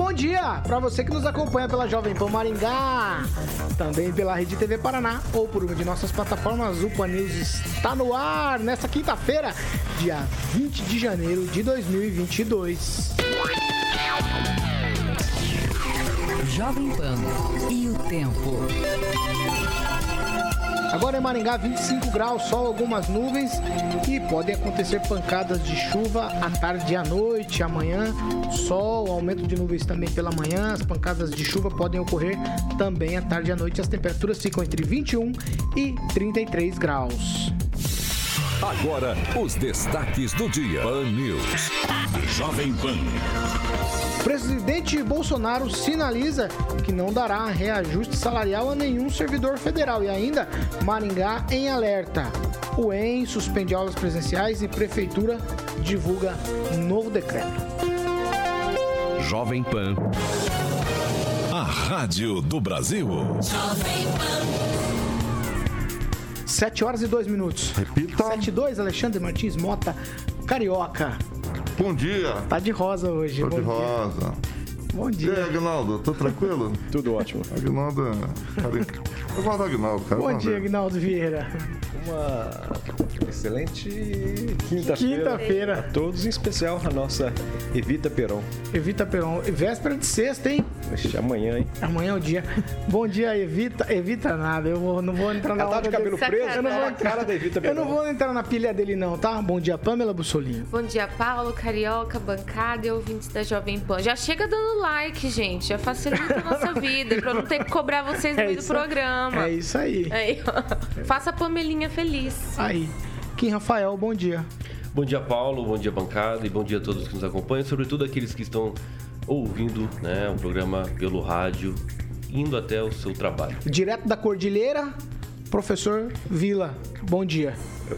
Bom dia para você que nos acompanha pela Jovem Pan Maringá, também pela Rede TV Paraná ou por uma de nossas plataformas. O Pan News está no ar nesta quinta-feira, dia 20 de janeiro de 2022. Jovem Pan e o tempo. Agora em Maringá, 25 graus, sol, algumas nuvens e podem acontecer pancadas de chuva à tarde e à noite. Amanhã, sol, aumento de nuvens também pela manhã. As pancadas de chuva podem ocorrer também à tarde e à noite. As temperaturas ficam entre 21 e 33 graus. Agora, os destaques do dia. Pan News. Jovem Pan. Presidente Bolsonaro sinaliza que não dará reajuste salarial a nenhum servidor federal e ainda Maringá em alerta. O EM suspende aulas presenciais e prefeitura divulga novo decreto. Jovem Pan. A rádio do Brasil. Jovem Pan. 7 horas e 2 minutos. Repita. 7 e 2, Alexandre Martins Mota, Carioca. Bom dia. Tá de rosa hoje. Tô bom de dia. rosa. Bom E dia. aí, Agnaldo, tô tranquilo? Tudo ótimo. Agnaldo é. Cara, eu gosto do Agnaldo, cara. Bom dia. Agnaldo Vieira. Uma excelente quinta-feira. Quinta-feira. A todos, em especial a nossa Evita Peron. Evita Peron. Véspera de sexta, hein? Oxe, Amanhã, hein? Amanhã é o dia. Bom dia, Evita. Evita nada. Eu vou- não vou entrar na Ela tá de cabelo dele. preso, Eu não tá vou cara da Evita Eu Peron. não vou entrar na pilha dele, não, tá? Bom dia, Pamela Bussolinho. Bom dia, Paulo, Carioca, bancada e ouvintes da Jovem Pan. Já chega dando like, gente. Já facilita a nossa vida, pra eu não ter que cobrar vocês no É meio do isso- programa. É isso aí. Aí. Faça a Pamelinha feliz. Aí. Kim Rafael, bom dia. Bom dia, Paulo. Bom dia, bancada. E bom dia a todos que nos acompanham, sobretudo aqueles que estão ouvindo né, o programa pelo rádio, indo até o seu trabalho. Direto da Cordilheira, professor Vila. Bom dia.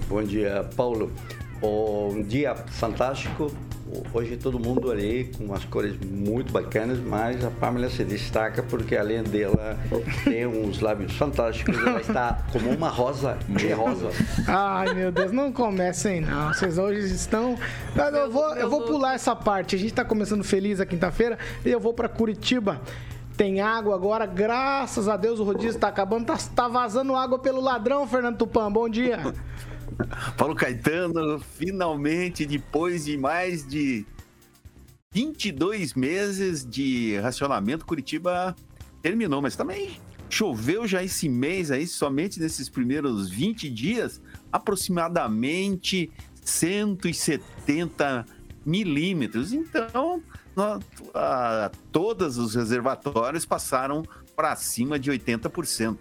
Bom dia, Paulo. Um dia fantástico. Hoje todo mundo ali com umas cores muito bacanas, mas a Pamela se destaca porque além dela tem uns lábios fantásticos, ela está como uma rosa de rosa. Ai, meu Deus, não comecem não. Vocês hoje estão. Mas eu vou, eu vou pular essa parte. A gente tá começando feliz a quinta-feira e eu vou pra Curitiba. Tem água agora, graças a Deus o rodízio tá acabando. Tá, tá vazando água pelo ladrão, Fernando Tupan. Bom dia. Paulo Caetano, finalmente, depois de mais de 22 meses de racionamento, Curitiba terminou, mas também choveu já esse mês aí, somente nesses primeiros 20 dias, aproximadamente 170 milímetros. Então, nó- ah, todos os reservatórios passaram para cima de 80%.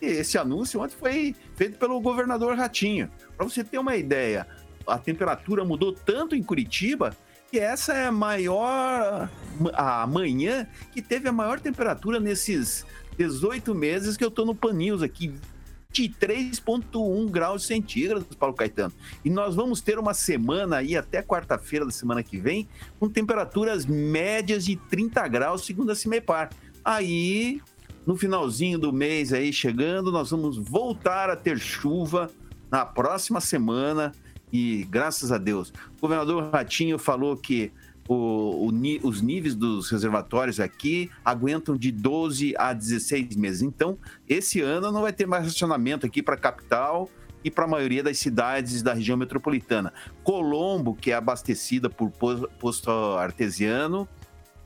Esse anúncio ontem foi feito pelo governador Ratinho. Para você ter uma ideia, a temperatura mudou tanto em Curitiba que essa é a maior a manhã que teve a maior temperatura nesses 18 meses que eu tô no Pan News aqui. 23,1 graus centígrados, Paulo Caetano. E nós vamos ter uma semana aí, até quarta-feira da semana que vem, com temperaturas médias de 30 graus, segundo a Cimepar. Aí, no finalzinho do mês aí chegando, nós vamos voltar a ter chuva na próxima semana e graças a Deus. O governador Ratinho falou que o- o os níveis dos reservatórios aqui aguentam de 12 a 16 meses. Então, esse ano não vai ter mais racionamento aqui para a capital e para a maioria das cidades da região metropolitana. Colombo, que é abastecida por pos- posto artesiano,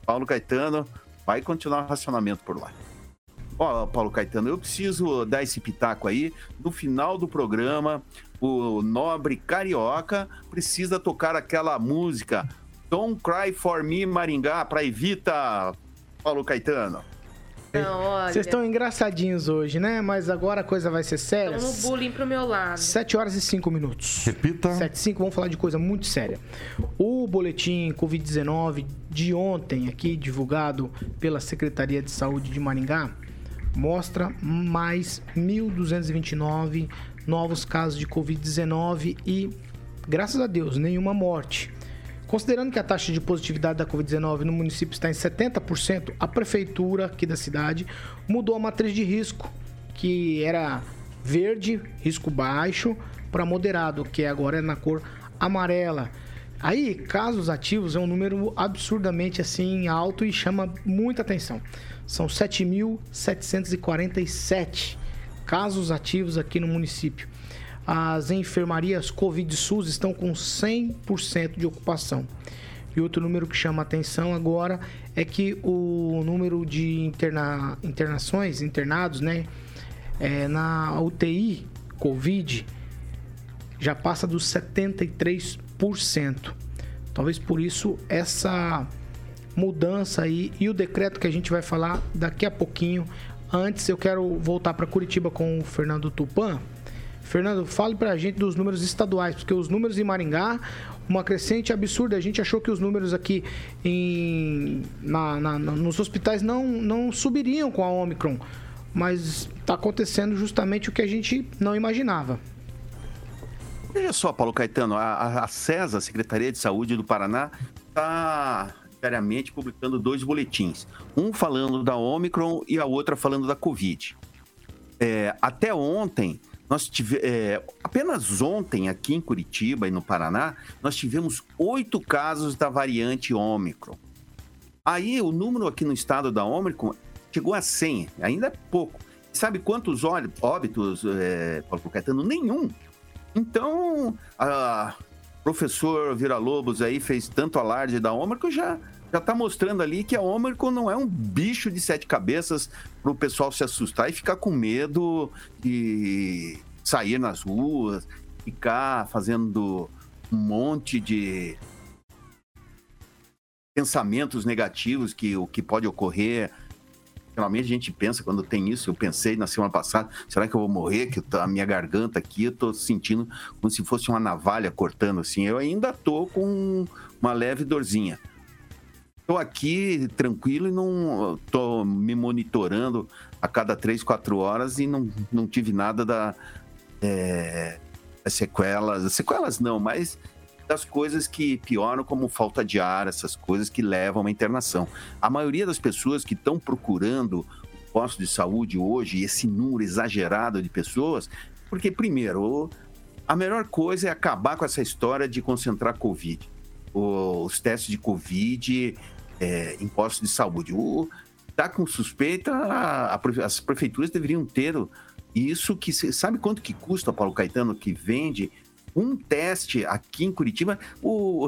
Paulo Caetano, vai continuar o racionamento por lá. Ó, Paulo Caetano, eu preciso dar esse pitaco aí. No final do programa, o nobre carioca precisa tocar aquela música Don't Cry for Me Maringá para Evita, Paulo Caetano. Não, olha. Vocês estão engraçadinhos hoje, né? Mas agora a coisa vai ser séria. Tamo bullying pro meu lado. 7 horas e 5 minutos. Repita. 7 e 5, vamos falar de coisa muito séria. O boletim Covid-19 de ontem, aqui divulgado pela Secretaria de Saúde de Maringá, mostra mais 1.229 novos casos de Covid-19 e, graças a Deus, nenhuma morte. Considerando que a taxa de positividade da Covid-19 no município está em 70%, a prefeitura aqui da cidade mudou a matriz de risco, que era verde, risco baixo, para moderado, que agora é na cor amarela. Aí, casos ativos é um número absurdamente assim alto e chama muita atenção. São 7.747 casos ativos aqui no município. As enfermarias Covid SUS estão com 100% de ocupação. E outro número que chama atenção agora é que o número de interna, internações, internados, né, é, na UTI Covid já passa dos 73%. Talvez por isso essa mudança aí e o decreto que a gente vai falar daqui a pouquinho. Antes eu quero voltar para Curitiba com o Fernando Tupan. Fernando, fale pra gente dos números estaduais, porque os números em Maringá, uma crescente absurda. A gente achou que os números aqui em, na, na, nos hospitais não, não subiriam com a Omicron, mas está acontecendo justamente o que a gente não imaginava. Veja só, Paulo Caetano, a, a CESA, a Secretaria de Saúde do Paraná, está diariamente publicando dois boletins. Um falando da Omicron e a outra falando da Covid. É, até ontem, nós tivemos, é, apenas ontem aqui em Curitiba e no Paraná, nós tivemos oito casos da variante Ômicron. Aí o número aqui no estado da Ômicron chegou a 100, ainda é pouco. Sabe quantos óbitos, é, Paulo Caetano? Nenhum. Então, a professor Vira Lobos aí fez tanto alarde da Ômicron, já já está mostrando ali que a Ômicron não é um bicho de sete cabeças para o pessoal se assustar e ficar com medo de sair nas ruas, ficar fazendo um monte de pensamentos negativos que o que pode ocorrer. Geralmente a gente pensa quando tem isso. Eu pensei na semana passada: será que eu vou morrer? Que a minha garganta aqui eu tô sentindo como se fosse uma navalha cortando assim. Eu ainda tô com uma leve dorzinha. Estou aqui tranquilo e não estou me monitorando a cada três, quatro horas e não, não tive nada da é, sequelas, sequelas não, mas das coisas que pioram como falta de ar, essas coisas que levam à internação. A maioria das pessoas que estão procurando posto de saúde hoje, esse número exagerado de pessoas, porque primeiro, a melhor coisa é acabar com essa história de concentrar Covid. Os testes de Covid é, impostos de saúde. O, tá com suspeita, a, a, as prefeituras deveriam ter isso que sabe quanto que custa, Paulo Caetano, que vende um teste aqui em Curitiba, o,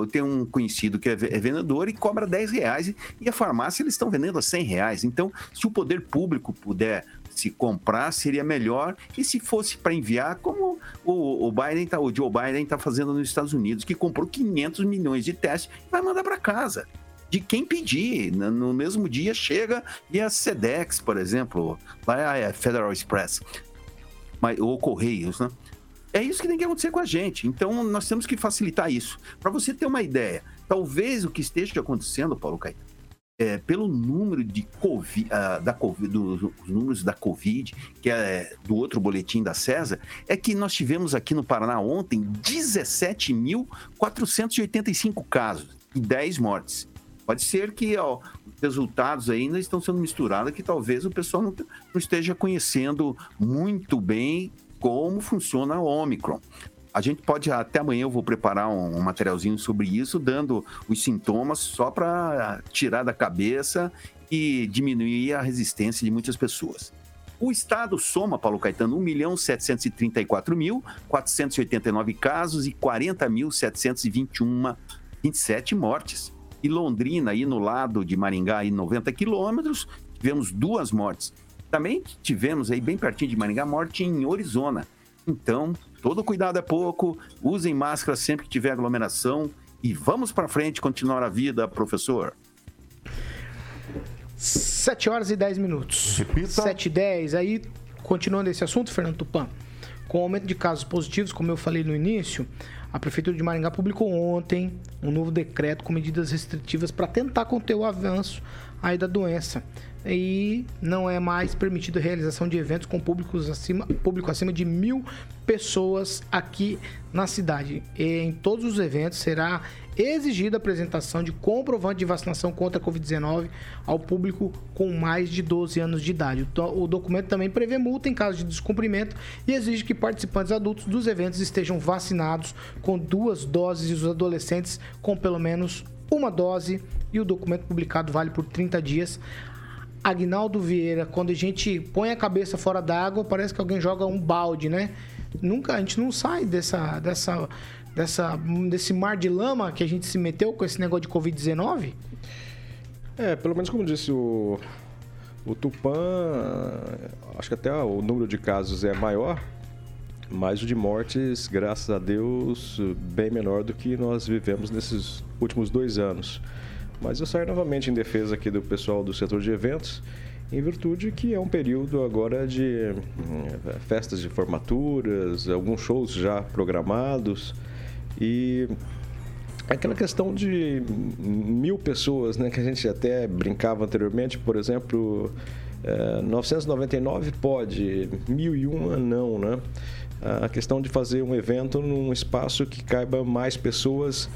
o, tem um conhecido que é, é vendedor e cobra 10 reais e a farmácia eles estão vendendo a 100 reais. Então, se o poder público puder se comprar, seria melhor. E se fosse para enviar, como o, o Biden tá, o Joe Biden está fazendo nos Estados Unidos, que comprou 500 milhões de testes e vai mandar para casa de quem pedir. No mesmo dia chega e a SEDEX, por exemplo, lá é a Federal Express, ou Correios, né? É isso que tem que acontecer com a gente. Então, nós temos que facilitar isso. Para você ter uma ideia, talvez o que esteja acontecendo, Paulo Caetano, é, pelo número de COVID, uh, da COVID dos, dos números da Covid, que é do outro boletim da César, é que nós tivemos aqui no Paraná ontem 17.485 casos e 10 mortes. Pode ser que ó, os resultados ainda estão sendo misturados, que talvez o pessoal não, não esteja conhecendo muito bem como funciona o Omicron. A gente pode, até amanhã eu vou preparar um, um materialzinho sobre isso, dando os sintomas só para tirar da cabeça e diminuir a resistência de muitas pessoas. O estado soma, Paulo Caetano, 1.734.489 casos e 40.721 mortes e Londrina, aí no lado de Maringá, aí 90 quilômetros, tivemos duas mortes. Também tivemos aí bem pertinho de Maringá, morte em Arizona. Então, todo cuidado é pouco, usem máscara sempre que tiver aglomeração e vamos para frente continuar a vida, professor. 7 horas e 10 minutos. Repita. 7 e 10. Aí, continuando esse assunto, Fernando Tupan, com o aumento de casos positivos, como eu falei no início, a Prefeitura de Maringá publicou ontem um novo decreto com medidas restritivas para tentar conter o avanço aí da doença. E não é mais permitida a realização de eventos com públicos acima, público acima de mil pessoas aqui na cidade. E em todos os eventos será exigida a apresentação de comprovante de vacinação contra a Covid-19 ao público com mais de 12 anos de idade. O documento também prevê multa em caso de descumprimento e exige que participantes adultos dos eventos estejam vacinados com duas doses e os adolescentes com pelo menos uma dose. E o documento publicado vale por 30 dias. Agnaldo Vieira, quando a gente põe a cabeça fora d'água, parece que alguém joga um balde, né? Nunca, a gente não sai dessa, dessa, dessa, desse mar de lama que a gente se meteu com esse negócio de Covid-19. É, pelo menos como disse o, o Tupã, acho que até o número de casos é maior, mas o de mortes, graças a Deus, bem menor do que nós vivemos nesses últimos dois anos. Mas eu saio novamente em defesa aqui do pessoal do setor de eventos, em virtude que é um período agora de hum, festas de formaturas, alguns shows já programados e aquela questão de mil pessoas, né, que a gente até brincava anteriormente, por exemplo, eh, 999 pode, 1001 não, né? A questão de fazer um evento num espaço que caiba mais pessoas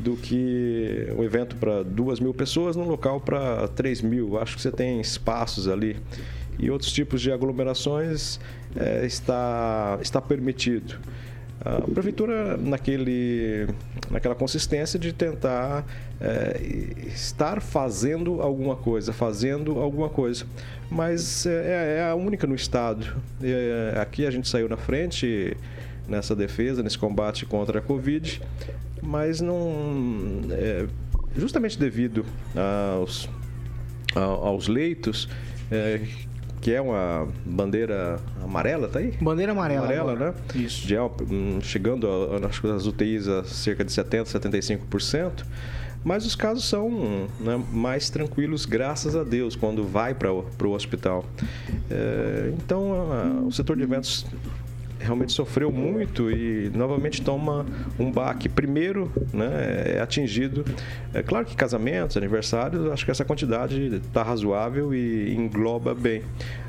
do que um evento para duas mil pessoas num local para três mil. Acho que você tem espaços ali. E outros tipos de aglomerações eh, está, está permitido. A prefeitura naquele, naquela consistência de tentar eh, estar fazendo alguma coisa, fazendo alguma coisa. Mas é, é a única no estado. Eh, aqui a gente saiu na frente nessa defesa, nesse combate contra a Covid, mas não. é, justamente devido aos, aos leitos, é, que é uma bandeira amarela, tá aí? Bandeira amarela. Amarela, agora. né? Isso. De, hum, chegando a, a- acho que as UTIs a cerca de 70%, 75%. Mas os casos são né, mais tranquilos, graças a Deus, quando vai para o hospital. É, então, a- o setor de eventos realmente sofreu muito e novamente toma um baque. Primeiro, né, é atingido. É claro que casamentos, aniversários, acho que essa quantidade está razoável e engloba bem.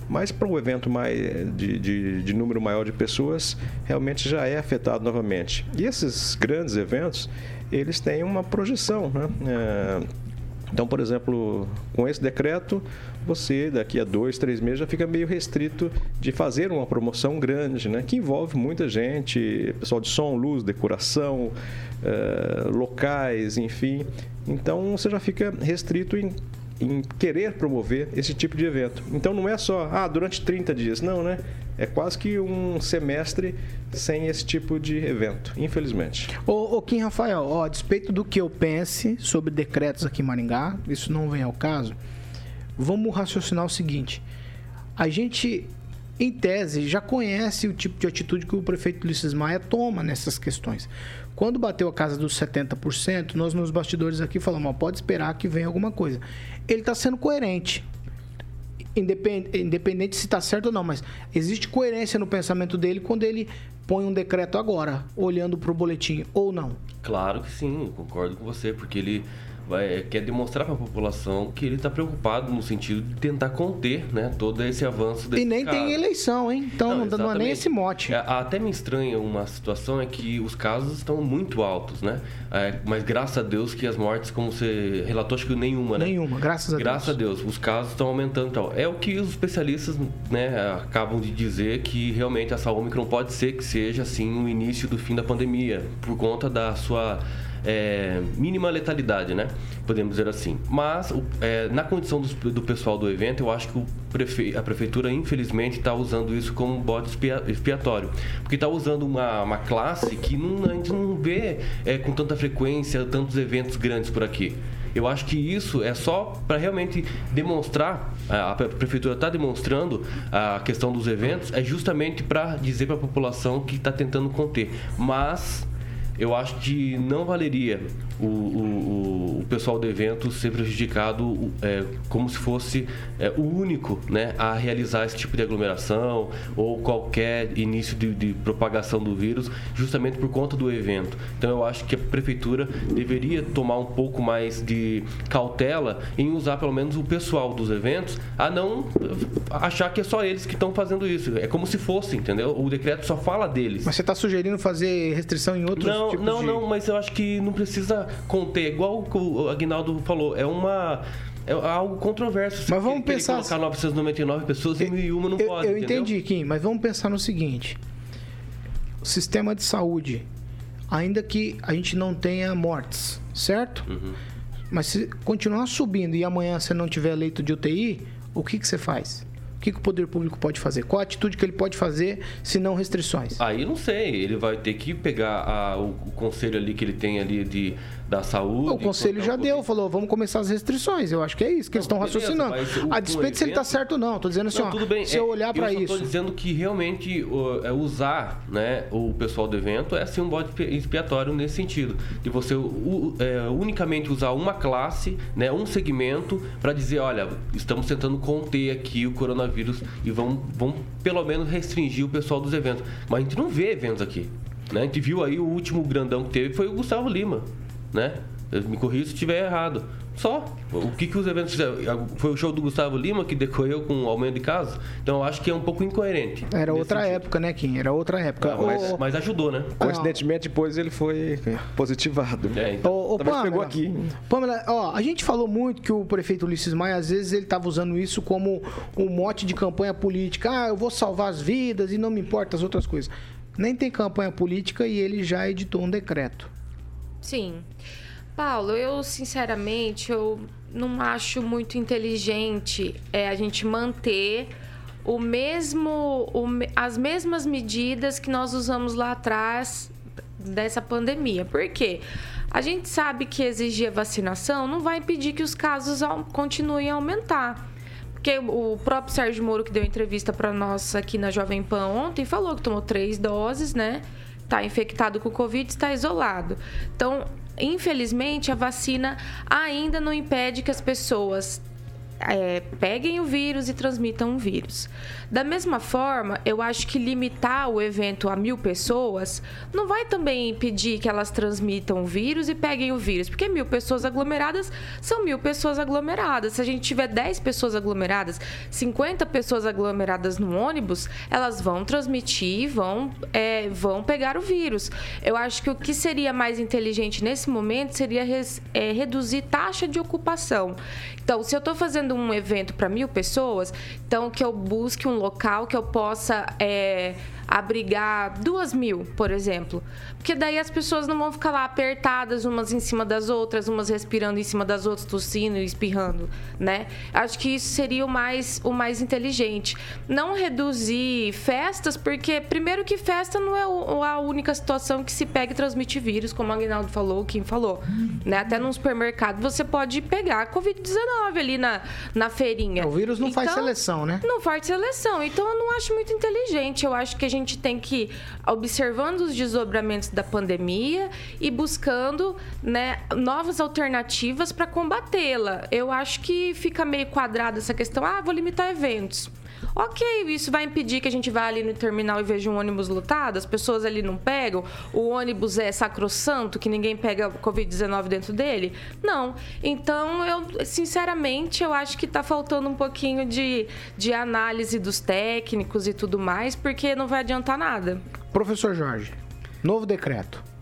Mas para um evento mais de, de, de número maior de pessoas, realmente já é afetado novamente. E esses grandes eventos, eles têm uma projeção, né? É, então, por exemplo, com esse decreto, você daqui a dois, três meses já fica meio restrito de fazer uma promoção grande, né? Que envolve muita gente, pessoal de som, luz, decoração, eh, locais, enfim. Então, você já fica restrito em, em querer promover esse tipo de evento. Então, não é só, ah, durante 30 dias. Não, né? É quase que um semestre sem esse tipo de evento, infelizmente. Ô, ô Kim Rafael, ó, a despeito do que eu pense sobre decretos aqui em Maringá, isso não vem ao caso, vamos raciocinar o seguinte. A gente, em tese, já conhece o tipo de atitude que o prefeito Ulisses Maia toma nessas questões. Quando bateu a casa dos 70%, nós nos bastidores aqui falamos, pode esperar que venha alguma coisa. Ele está sendo coerente. Independente, se está certo ou não, mas existe coerência no pensamento dele quando ele põe um decreto agora, olhando para o boletim, ou não. Claro que sim, concordo com você, porque ele vai, quer demonstrar para a população que ele está preocupado no sentido de tentar conter né, todo esse avanço desse E nem caso. tem eleição, hein? Então não, não é nem esse mote. É, até me estranha uma situação é que os casos estão muito altos, né? É, mas graças a Deus que as mortes, como você relatou, acho que nenhuma, né? Nenhuma, graças a Graças Deus. a Deus, os casos estão aumentando e tal. É o que os especialistas né, acabam de dizer que realmente essa Omicron pode ser que seja assim o início do fim da pandemia, por conta da sua é, mínima letalidade, né? Podemos dizer assim. Mas é, na condição dos- do, pessoal do evento, eu acho que prefe- a prefeitura, infelizmente, está usando isso como bode expia- expiatório. Porque está usando uma, uma classe que não- a gente não vê é, com tanta frequência tantos eventos grandes por aqui. Eu acho que isso é só para realmente demonstrar, a prefeitura está demonstrando a questão dos eventos, é justamente para dizer para a população que está tentando conter. Mas eu acho que não valeria o, o, o pessoal do evento ser prejudicado é, como se fosse é, o único né, a realizar esse tipo de aglomeração ou qualquer início de, de, propagação do vírus, justamente por conta do evento. Então eu acho que a prefeitura deveria tomar um pouco mais de cautela em usar pelo menos o pessoal dos eventos a não achar que é só eles que estão fazando isso. É como se fosse, entendeu? O decreto só fala deles. Mas você está sugerindo fazer restrição em outros não, tipos não, de... Não, mas eu acho que não precisa conter. Igual o Agnaldo falou, é uma é algo controverso. Mas vamos pensar. colocar 999 pessoas e 1001 não eu, pode. Eu entendeu? entendi, Kim, mas vamos pensar no seguinte: o sistema de saúde, ainda que a gente não tenha mortes, certo? Uhum. Mas se continuar subindo e amanhã você não tiver leito de UTI, o que, que você faz? Que, que o poder público pode fazer? Qual a atitude que ele pode fazer se não restrições? Aí não sei, ele vai ter que pegar a, o, o, conselho ali que ele tem ali de, da saúde. O conselho já deu, falou, vamos começar as restrições. Eu acho que é isso que eles estão raciocinando. a despeito se ele está certo ou não. Estou dizendo assim, não, ó, bem. se eu olhar para isso. Estou dizendo que realmente uh, usar né, o pessoal do evento é assim um bode expiatório nesse sentido. De você uh, é, unicamente usar uma classe, né, um segmento, para dizer, olha, estamos tentando conter aqui o coronavírus e vão, vão pelo menos restringir o pessoal dos eventos. Mas a gente não vê eventos aqui. Né? A gente viu aí o último grandão que teve foi o Gustavo Lima, né? Me corrija se estiver errado. Só. O que, que os eventos fizeram? Foi o show do Gustavo Lima que decorreu com o aumento de casos? Então eu acho que é um pouco incoerente. Era outra sentido. época, né, Kim? Era outra época. Ah, mas, mas, ajudou, né? Coincidentemente, depois ele foi positivado. É, então. Ô, ô, Pamela, pegou aqui. Pamela, ó, a gente falou muito que o prefeito Ulisses Maia, às vezes, ele estava usando isso como um mote de campanha política. Ah, eu vou salvar as vidas e não me importa as outras coisas. Nem tem campanha política e ele já editou um decreto. Sim. Paulo, eu sinceramente eu não acho muito inteligente é, a gente manter o mesmo, o, as mesmas medidas que nós usamos lá atrás dessa pandemia. Por quê? A gente sabe que exigir vacinação não vai impedir que os casos continuem a aumentar. Porque o próprio Sérgio Moro, que deu entrevista para nós aqui na Jovem Pan ontem, falou que tomou três doses, né? Está infectado com Covid, está isolado. Então, infelizmente, a vacina ainda não impede que as pessoas é, peguem o vírus e transmitam o vírus. Da mesma forma, eu acho que limitar o evento a mil pessoas não vai também impedir que elas transmitam o vírus e peguem o vírus, porque mil pessoas aglomeradas são mil pessoas aglomeradas. Se a gente tiver 10 pessoas aglomeradas, 50 pessoas aglomeradas no ônibus, elas vão transmitir, vão, é, vão pegar o vírus. Eu acho que o que seria mais inteligente nesse momento seria res, é, reduzir taxa de ocupação. Então, se eu estou fazendo um evento para mil pessoas, então que eu busque um local que eu possa é, abrigar duas mil, por exemplo. Porque daí as pessoas não vão ficar lá apertadas umas em cima das outras, umas respirando em cima das outras, tossindo e espirrando, né? Acho que isso seria o mais, o mais inteligente. Não reduzir festas, porque primeiro que festa não é a única situação que se pega e transmite vírus, como o Aguinaldo falou, quem falou. Né? Até num supermercado você pode pegar Covid-19 ali na, na feirinha. O vírus não então, faz seleção, né? Não faz seleção. Então eu não acho muito inteligente. Eu acho que a gente tem que, observando os desdobramentos da pandemia e buscando né, novas alternativas para combatê-la. Eu acho que fica meio quadrada essa questão. Ah, vou limitar eventos. Ok, isso vai impedir que a gente vá ali no terminal e veja um ônibus lotado, as pessoas ali não pegam, o ônibus é sacrossanto, que ninguém pega Covid-19 dentro dele? Não. Então, eu, sinceramente, eu acho que está faltando um pouquinho de, de análise dos técnicos e tudo mais, porque não vai adiantar nada. Professor Jorge, novo decreto.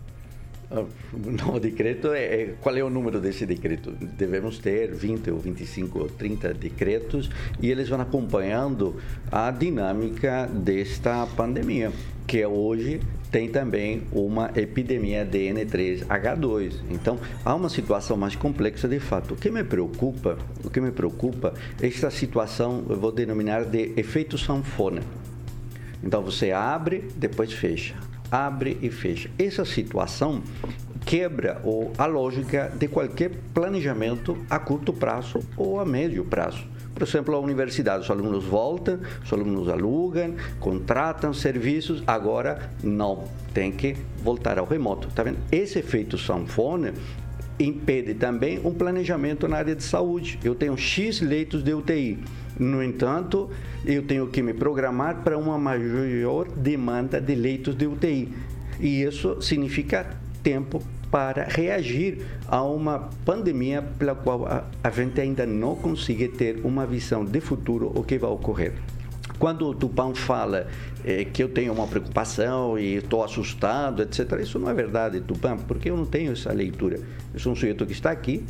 Novo decreto é, é, qual é o número desse decreto? Devemos ter 20 ou 25 ou 30 decretos e eles vão acompanhando a dinâmica desta pandemia, que hoje tem também uma epidemia de N3H2. Então, há uma situação mais complexa de fato. O que me preocupa, o que me preocupa é esta situação, eu vou denominar de efeito sanfona. Então, você abre, depois fecha abre e fecha. Essa situação quebra a lógica de qualquer planejamento a curto prazo ou a médio prazo. Por exemplo, a universidade, os alunos voltam, os alunos alugam, contratam serviços, agora não, tem que voltar ao remoto. Tá vendo? Esse efeito sanfona impede também um planejamento na área de saúde. Eu tenho X leitos de UTI. No entanto, eu tenho que me programar para uma maior demanda de leitos de UTI. E isso significa tempo para reagir a uma pandemia pela qual a, gente ainda não consegue ter uma visão de futuro o que vai ocorrer. Quando o Tupã fala é, que eu tenho uma preocupação e estou assustado, etc., isso não é verdade, Tupã, porque eu não tenho essa leitura. Eu sou um sujeito que está aqui,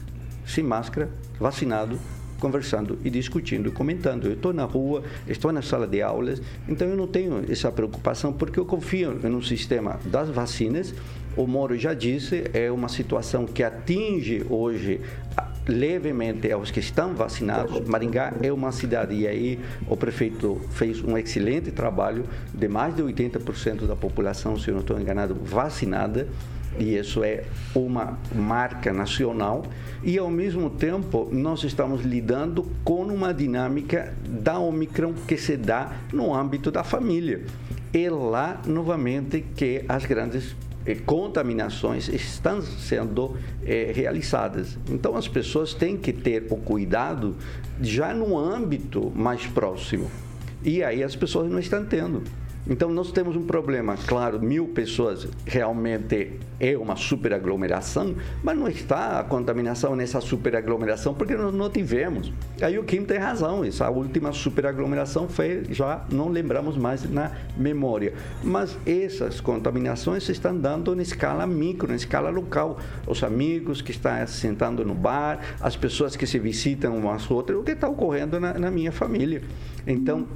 sem máscara, vacinado, conversando e discutindo, comentando. Eu estou na rua, estou na sala de aulas, então eu não tenho essa preocupação porque eu confio no sistema das vacinas. O Moro já disse, é uma situação que atinge hoje levemente aos que estão vacinados. Maringá é uma cidade e aí o prefeito fez um excelente trabalho de mais de 80% da população, se eu não estou enganado, vacinada e isso é uma marca nacional, e ao mesmo tempo nós estamos lidando com uma dinâmica da Omicron que se dá no âmbito da família. É lá, novamente, que as grandes eh, contaminações estão sendo eh, realizadas. Então as pessoas têm que ter o cuidado já no âmbito mais próximo. E aí as pessoas não estão tendo. Então, nós temos um problema, claro, mil pessoas realmente é uma superaglomeração, mas não está a contaminação nessa superaglomeração porque nós não tivemos. Aí o Kim tem razão, essa última superaglomeração foi, já não lembramos mais na memória. Mas essas contaminações se estão dando em escala micro, em escala local. Os amigos que estão sentando no bar, as pessoas que se visitam umas outras, o que está ocorrendo na, na minha família. Então,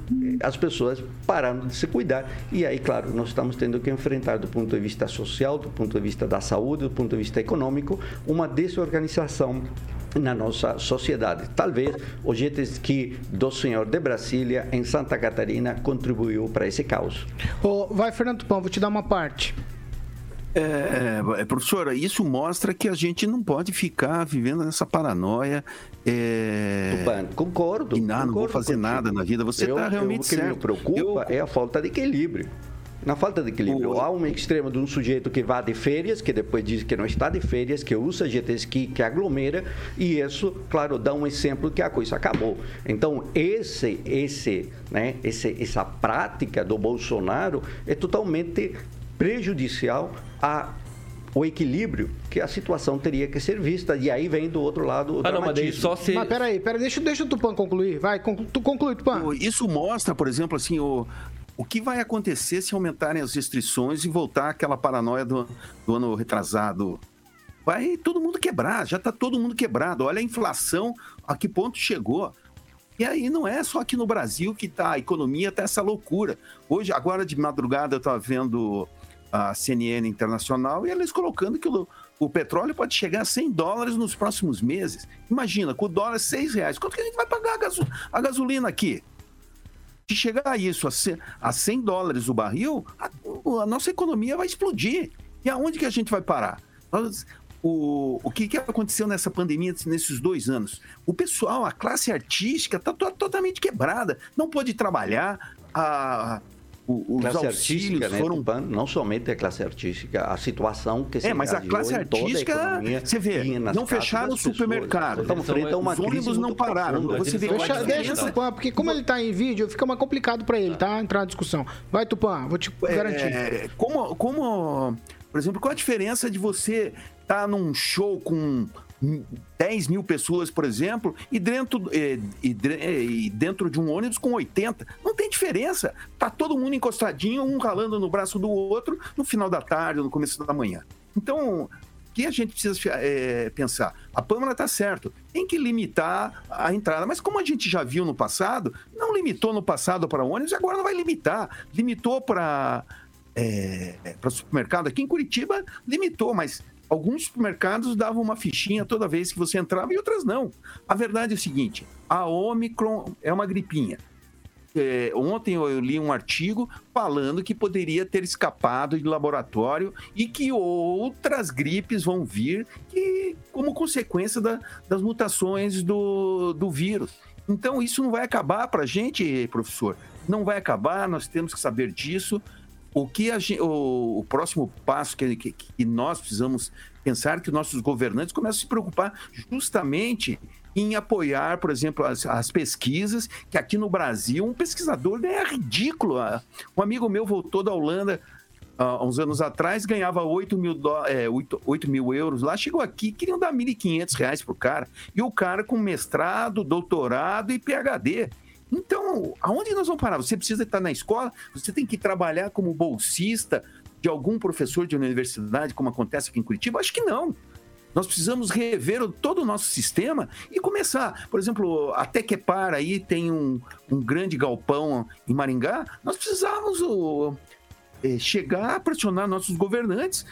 as pessoas parando de se cuidar. E aí, claro, nós estamos tendo que enfrentar, do ponto de vista social, do ponto de vista da saúde, do ponto de vista econômico, uma desorganização na nossa sociedade. Talvez o jet ski do senhor de Brasília, em Santa Catarina, contribuiu para esse caos. Oh, vai, Fernando Pão, vou te dar uma parte. É, é, professora, isso mostra que a gente não pode ficar vivendo nessa paranoia. É... concordo. E não, concordo não vou fazer nada na vida. Você está realmente eu, o que certo. me preocupa eu... é a falta de equilíbrio. Na falta de equilíbrio, o... há um extremo de um sujeito que vai de férias, que depois diz que não está de férias, que usa jet ski, que aglomera, e isso, claro, dá um exemplo que a coisa acabou. Então, esse, esse, né, esse, essa prática do Bolsonaro é totalmente prejudicial a o equilíbrio que a situação teria que ser vista. E aí vem do outro lado o ah, não, mas só se... Mas peraí, peraí, deixa, deixa o Tupan concluir. Vai, conclu, tu conclui, Tupan. Isso mostra, por exemplo, assim, o, o que vai acontecer se aumentarem as restrições e voltar aquela paranoia do, do ano retrasado. Vai todo mundo quebrar, já está todo mundo quebrado. Olha a inflação, a que ponto chegou. E aí não é só aqui no Brasil que tá, a economia tá essa loucura. Hoje, agora de madrugada, eu estava vendo a CNN Internacional e eles colocando que o, o, petróleo pode chegar a 100 dólares nos próximos meses. Imagina, com o dólar 6 reais, quanto que a gente vai pagar a, gaso, a gasolina aqui? Se chegar a isso, a 100 dólares o barril, a, a, nossa economia vai explodir. E aonde que a gente vai parar? Nós, o, o que, que aconteceu nessa pandemia nesses dois anos? O pessoal, a classe artística está totalmente quebrada, não pode trabalhar, a, os classe auxílios né, foram não somente a classe artística, a situação que se É, mas a classe artística, você vê, não fecharam o supermercado. Estamos frente a uma os ônibus não pararam. Você vê deixa, deixa o Tupã, porque como ele está em vídeo, fica mais complicado para ele, tá? Entrar na discussão. Vai, Tupã, vou te garantir. É, como, como, por exemplo, qual a diferença de você estar tá num show com 10 mil pessoas, por exemplo, e dentro, e, e, e, dentro de um ônibus com 80. Não tem diferença. Tá todo mundo encostadinho, um ralando no braço do outro no final da tarde, no começo da manhã. Então, o que a gente precisa é, pensar? A Pâmela está certo, tem que limitar a entrada. Mas como a gente já viu no passado, não limitou no passado para ônibus, agora não vai limitar. Limitou para é, para supermercado. Aqui em Curitiba limitou, mas alguns supermercados davam uma fichinha toda vez que você entrava e outras não. A verdade é o seguinte: a Omicron é uma gripinha. É, ontem eu li um artigo falando que poderia ter escapado de laboratório e que outras gripes vão vir que, como consequência da, das mutações do, do vírus. Então, isso não vai acabar para a gente, professor. Não vai acabar, nós temos que saber disso. O que a o, o, próximo passo que, que, que nós precisamos pensar que nossos governantes começam a se preocupar justamente em apoiar, por exemplo, as, as, pesquisas, que aqui no Brasil um pesquisador é ridículo. Um amigo meu voltou da Holanda há uns anos atrás, ganhava 8 mil, do, é, 8, 8 mil euros lá, chegou aqui, queriam dar 1.500 reais pro cara. E o cara com mestrado, doutorado e PhD. Então, aonde nós vamos parar? Você precisa estar na escola, você tem que trabalhar como bolsista de algum professor de universidade, como acontece aqui em Curitiba? Acho que não. Nós precisamos rever todo o nosso sistema e começar. Por exemplo, até que para aí tem um, um grande galpão em Maringá. Nós precisamos o, é, chegar a pressionar nossos governantes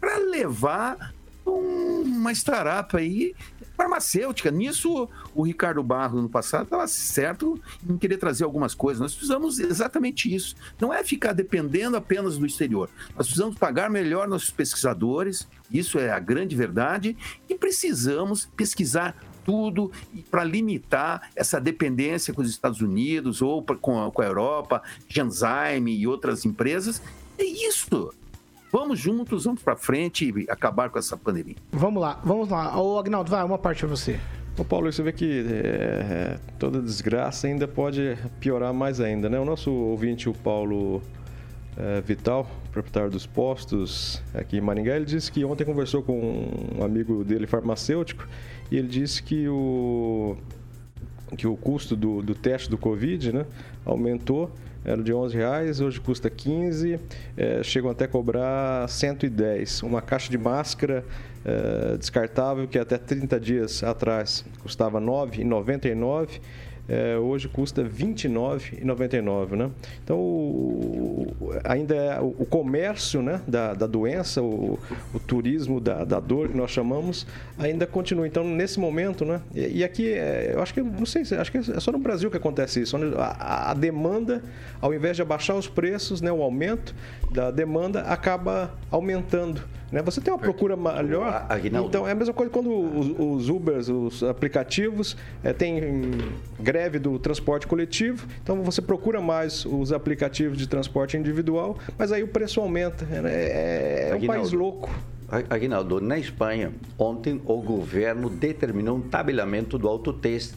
para levar um, uma startup aí farmacêutica. Nisso, o Ricardo Barro, no passado, estava certo em querer trazer algumas coisas. Nós precisamos exatamente isso. Não é ficar dependendo apenas do exterior. Nós precisamos pagar melhor nossos pesquisadores, isso é a grande verdade, e precisamos pesquisar tudo para limitar essa dependência com os Estados Unidos ou com a, com a Europa, Genzyme e outras empresas. É isso. Vamos juntos, vamos para frente e acabar com essa pandemia. Vamos lá, vamos lá. Ô, Agnaldo, vai, uma parte para você. Ô Paulo, você vê que é, toda desgraça ainda pode piorar mais ainda, né? O nosso ouvinte, o Paulo é, Vital, proprietário dos postos aqui em Maringá, ele disse que ontem conversou com um amigo dele farmacêutico e ele disse que o, que o custo do, do teste do Covid né, aumentou era de 11 reais, hoje custa 15, é, chegam até a cobrar 110. Uma caixa de máscara é, descartável que até 30 dias atrás custava R$ 9,99 é, hoje custa R$ 29,99, né? Então, o, ainda é o, comércio né, da, da doença, o, o turismo da, da, dor que nós chamamos, ainda continua. Então, nesse momento, né? E, e aqui, é, eu acho que, não sei, acho que é só no Brasil que acontece isso. A, a, demanda, ao invés de abaixar os preços, né, o aumento da demanda acaba aumentando. Né? Você tem uma procura melhor. Então é a mesma coisa quando os, os Ubers, os aplicativos, é, tem greve do transporte coletivo, então você procura mais os aplicativos de transporte individual, mas aí o preço aumenta. Né? É, é um país louco. Aguinaldo, na Espanha, ontem o governo determinou um tabelamento do autoteste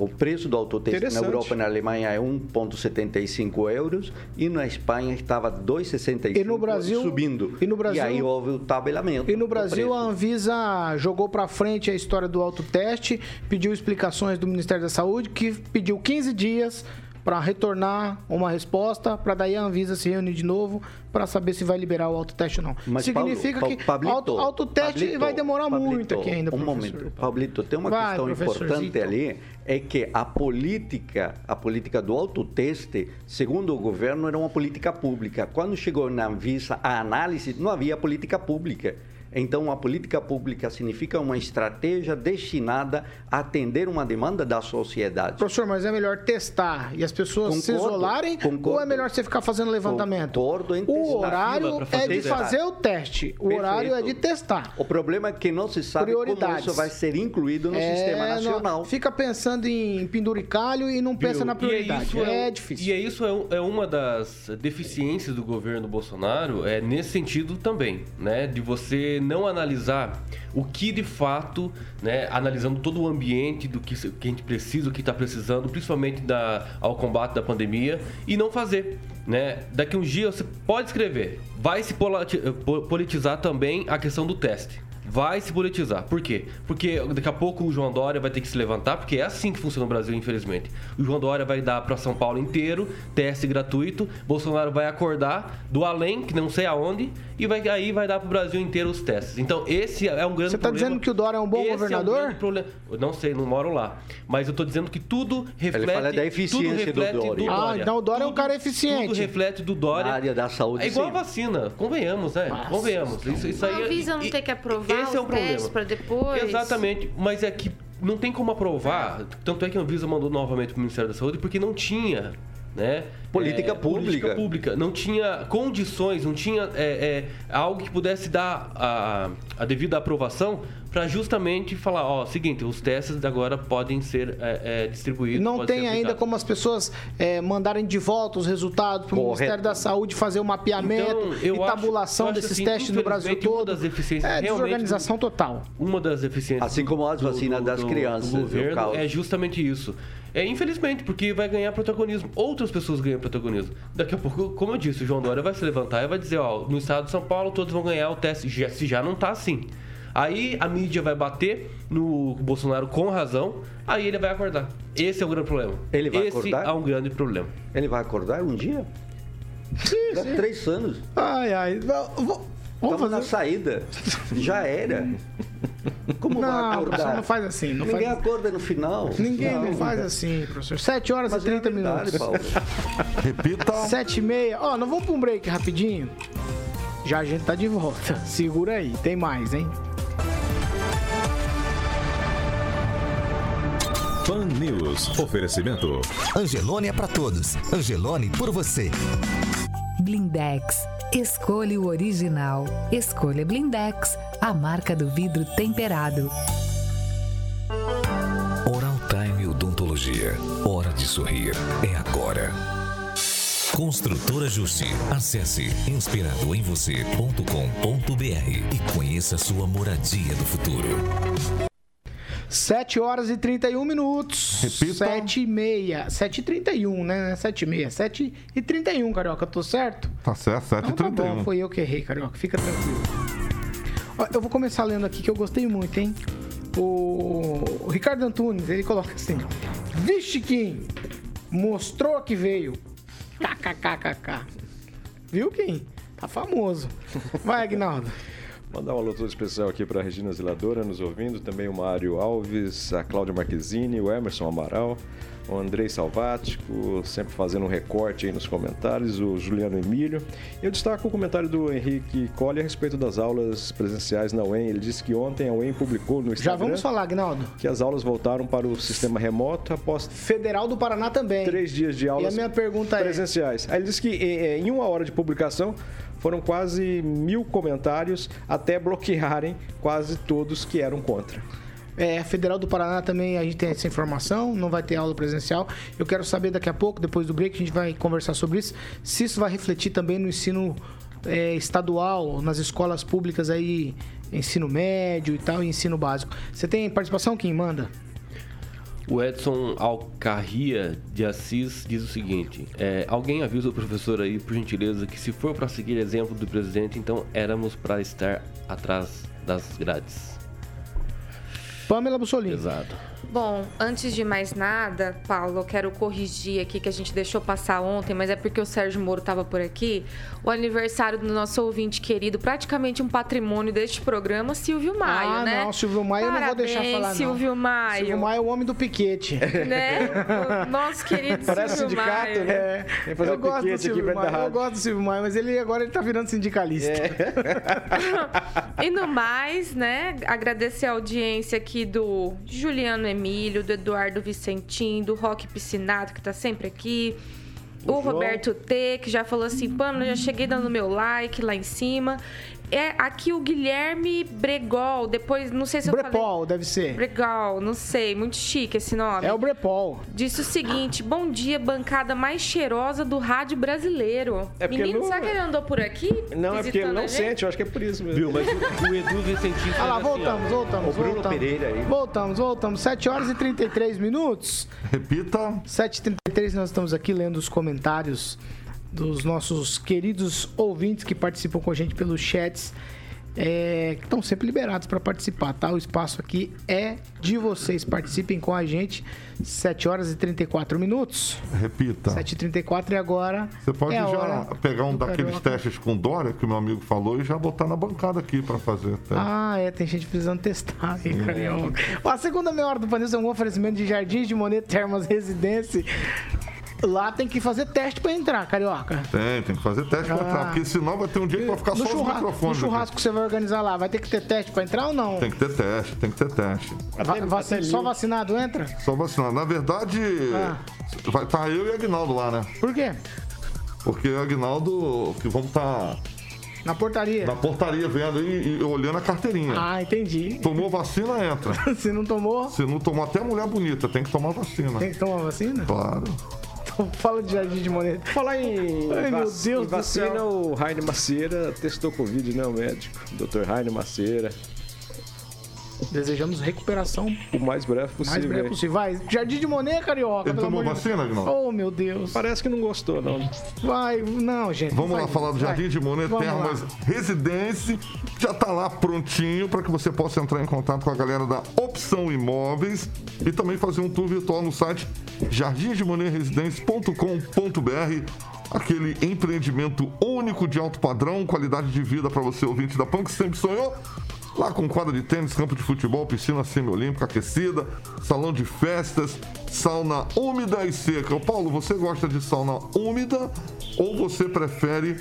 o preço do autoteste na Europa e na Alemanha é 1,75 euros e na Espanha estava 2,65 e no Brasil subindo. E no Brasil e aí houve o tabelamento. E no Brasil a Anvisa jogou para frente a história do autoteste, pediu explicações do Ministério da Saúde que pediu 15 dias para retornar uma resposta, para daí a Anvisa se reunir de novo para saber se vai liberar o autoteste ou não. Mas, Significa Paulo, que Pablito, auto, autoteste Pablito, vai demorar Pablito, muito aqui ainda, Um momento, Pablito, tem uma vai, questão importante ali, é que a política, a política do autoteste, segundo o governo, era uma política pública. Quando chegou na Anvisa a análise, não havia política pública. Então, a política pública significa uma estratégia destinada a atender uma demanda da sociedade. Professor, mas é melhor testar e as pessoas concordo, se isolarem concordo, ou é melhor você ficar fazendo levantamento? Concordo em O horário é de fazer o teste. O Perfeito. horário é de testar. O problema é que não se sabe como isso vai ser incluído no é, sistema nacional. Não, fica pensando em penduricalho e não pensa na prioridade. E é, é, difícil. E é isso é, é uma das deficiências do governo Bolsonaro, é nesse sentido também, né? De você não analisar o que de fato, né, analisando todo o ambiente do que, que a gente precisa, o que está precisando, principalmente da, ao combate da pandemia, e não fazer. Né? Daqui uns dias você pode escrever, vai se politizar também a questão do teste vai se politizar. Por quê? Porque daqui a pouco o João Dória vai ter que se levantar, porque é assim que funciona no Brasil, infelizmente. O João Dória vai dar para São Paulo inteiro teste gratuito, Bolsonaro vai acordar do além, que não sei aonde, e vai, aí vai dar para o Brasil inteiro os testes. Então, esse é um grande Você está dizendo que o Dória é um bom esse governador? É um problema. Eu não sei, não moro lá. Mas eu estou dizendo que tudo reflete. Ele fala da eficiência do Dória. do Dória. Ah, então o Dória tudo, é um cara eficiente. Tudo reflete do Dória. Na área da saúde. É igual sim. a vacina, convenhamos, né? Nossa, convenhamos. Isso, isso aí, a não tem que aprovar esse é o problema. para depois. Exatamente, mas é que não tem como aprovar. Tanto é que a Anvisa mandou novamente para o Ministério da Saúde porque não tinha né? Política É, pública. Política pública. Não tinha condições, não tinha é, é, algo que pudesse dar a, a devida aprovação para justamente falar, ó, seguinte, os testes agora podem ser é, é, distribuídos. Não tem ainda como as pessoas é, mandarem de volta os resultados para o. Ministério da Saúde fazer o mapeamento Então, e acho- tabulação eu acho desses assim, testes no Brasil infelizmente, uma todo. das deficiências É desorganização total. Uma das deficiências. Assim como as vacinas das crianças, Do no governo é justamente isso. É, infelizmente, porque vai ganhar protagonismo. Outras pessoas ganham protagonismo. Daqui a pouco, como eu disse, o João Dória vai se levantar e vai dizer, ó, no estado de São Paulo todos vão ganhar o teste, já- se já não tá assim. Aí a mídia vai bater no Bolsonaro com razão, aí ele vai acordar. Esse é o grande problema. Ele vai Esse acordar? é um grande problema. Ele vai acordar um dia? Dá três anos. Ai, ai. Vou- vou- Vamos Estamos na fazer. saída. Já era. Como vai Não, acordar? professor, não faz assim. Não Ninguém faz... acorda no final. Ninguém não faz assim, professor. 7 horas Mas e 30 é verdade, minutos. Repita. 7 e meia. Ó, nós vamos pra um break rapidinho. Já a gente tá de volta. Segura aí, tem mais, hein? Fan News. Oferecimento. Angelone é pra todos. Angelone por você. Blindex. Escolha o original. Escolha Blindex, a marca do vidro temperado. Oral Time Odontologia. Hora de sorrir. É agora. Construtora Justi. Acesse inspiradoemvocê.com.br e conheça sua moradia do futuro. 7 horas e 31 minutos. Repita. 7 e meia. 7 e 31, né? 7 e meia. 7 e 31, Carioca. Tô certo? Tá certo, Então tá bom, 7h31. foi eu que errei, Carioca. Fica tranquilo. Ó, eu vou começar lendo aqui que eu gostei muito, hein? O, o Ricardo Antunes, ele coloca assim: Vixe, Kim, mostrou que veio. KKKKK. Viu, Kim? Tá famoso. Vai, Agnaldo. Mandar um alô todo especial aqui para a Regina Zeladora nos ouvindo, também o Mário Alves, a Cláudia Marquezine, o Emerson Amaral, o Andrei Salvático, sempre fazendo um recorte aí nos comentários, o Juliano Emílio. Eu destaco o comentário do Henrique Colli a respeito das aulas presenciais na UEM. Ele disse que ontem a UEM publicou no Já Instagram vamos falar, Agnaldo. que as aulas voltaram para o sistema remoto após Federal do Paraná também. três dias de E a aulas minha pergunta é: presenciais. Aí ele disse que em uma hora de publicação foram quase mil comentários até bloquearem quase todos que eram contra. É, Federal do Paraná também a gente tem essa informação, não vai ter aula presencial. Eu quero saber daqui a pouco, depois do break, a gente vai conversar sobre isso, se isso vai refletir também no ensino é, estadual, nas escolas públicas aí, ensino médio e tal, e ensino básico. Você tem participação? Quem manda? O Edson Alcarria de Assis diz o seguinte: é, alguém avisa o professor aí, por gentileza, que se for para seguir exemplo do presidente, então éramos para estar atrás das grades. Pamela Bussolini. Exato. Bom, antes de mais nada, Paulo, eu quero corrigir aqui que a gente deixou passar ontem, mas é porque o Sérgio Moro estava por aqui. O aniversário do nosso ouvinte querido, praticamente um patrimônio deste programa, Silvio Maio, ah, né? não, Silvio Maio eu não vou deixar Parabéns, falar não. Silvio Maio. Silvio Maio é o homem do piquete. Né? O nosso querido Parece Silvio sindicato, Maio. né? É, fazer eu gosto do Silvio Maio, eu gosto do Silvio Maio, mas ele agora ele tá virando sindicalista. E no mais, né, agradecer a audiência aqui do Juliano Emílio, do Eduardo Vicentim, do Roque Piscinato, que tá sempre aqui. O, Roberto T, que já falou assim, Pamela, já cheguei dando meu like lá em cima. É aqui o Guilherme Bregol, depois, não sei se eu falei... Brepol, deve ser. Bregol, não sei, muito chique esse nome. É o Brepol. Disse o seguinte: bom dia, bancada mais cheirosa do rádio brasileiro. É porque Menino, não- será que ele andou por aqui? Não, é porque ele não sente, eu acho que é por isso mesmo. Viu? Mas o, o Edu Vicentinho. Ah lá, assim, ó. voltamos, voltamos, O Bruno voltamos. Pereira aí. Voltamos, voltamos. 7 horas e 33 minutos. Repita. 7h33, nós estamos aqui lendo os comentários dos nossos queridos ouvintes que participam com a gente pelos chats. é, que estão sempre liberados para participar, tá? O espaço aqui é de vocês. Participem com a gente. 7 horas e 34 minutos. Repita. 7h34 e agora. Você pode é já pegar um daqueles Carioca. testes com Dória que o meu amigo falou e já botar na bancada aqui pra fazer. Tá? Ah, é, tem gente precisando testar aí, Carioca. A segunda meia hora do Panils é um oferecimento de Jardins de Monet Termas Residência. Lá tem que fazer teste pra entrar, carioca. Tem, tem que fazer teste pra Ah. entrar, porque senão vai ter um dia que vai ficar No só os churrasco, no microfones. aqui. churrasco que você vai organizar lá, vai ter que ter teste pra entrar ou não? Tem que ter teste, tem que ter teste. Va- vaci- só vacinado entra? Só vacinar. Na verdade, Ah. vai estar eu e o Agnaldo lá, né? Por quê? Porque o Agnaldo, que vamos estar Na portaria. na portaria vendo e, e olhando a carteirinha. Ah, entendi. Tomou vacina, entra. Se não tomou, Se não tomou, até mulher bonita, tem que tomar vacina. tem que tomar vacina? Claro. Fala de Jardim de Moneta. Falar em, Ai, meu Deus em do vacina, céu. o Raine Macieira testou Covid, né? O médico, Dr. Raine Macieira. Desejamos recuperação O mais breve mais possível. breve hein? possível. Vai, Jardim de Monet, carioca. Ele tomou de vacina. Agnaldo? Oh, meu Deus. Parece que não gostou, não. Vai, não, gente. Vamos vai, lá falar do vai. Jardim de Monet Vamos Termas. Residência. Já tá lá prontinho para que você possa entrar em contato com a galera da Opção Imóveis e também fazer um tour virtual no site jardimdemonetresidencia.com.br. Aquele empreendimento único de alto padrão, qualidade de vida para você ouvinte da PAN que sempre sonhou. Lá com quadra de tênis, campo de futebol, piscina semiolímpica aquecida, salão de festas, sauna úmida e seca. Ô, Paulo, você gosta de sauna úmida ou você prefere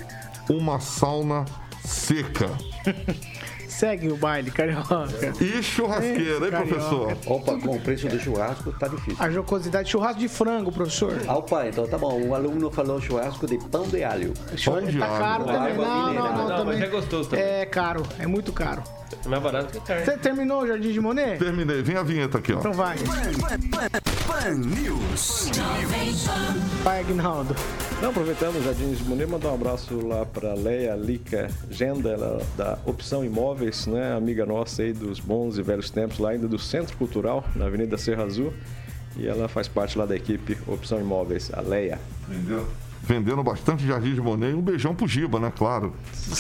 uma sauna seca? Segue o baile, carioca. E churrasqueira, hein, Carioca. professor? Opa, com o preço do churrasco tá difícil. A jocosidade, churrasco de frango, professor. Ah, Opa, então tá bom. Um aluno falou churrasco de pão de alho. Pão de tá alho. caro Com também. Não, não, não, Não, também. mas é gostoso também. É caro, é muito caro. É mais barato que carne. Você terminou o Jardim de Monet? Terminei, vem a vinheta aqui, ó. Então vai. Pan News. Vai, Aguinaldo. Não, aproveitando o Jardim de Monet, mandar um abraço lá para Leia Lica Genda, ela, da Opção Imóveis, né? Amiga nossa aí dos bons e velhos tempos, lá ainda do Centro Cultural, na Avenida Serra Azul. E ela faz parte lá da equipe Opção Imóveis, a Leia. Entendeu? Vendendo bastante Jardim de Monet. Um beijão pro Giba, né? Claro.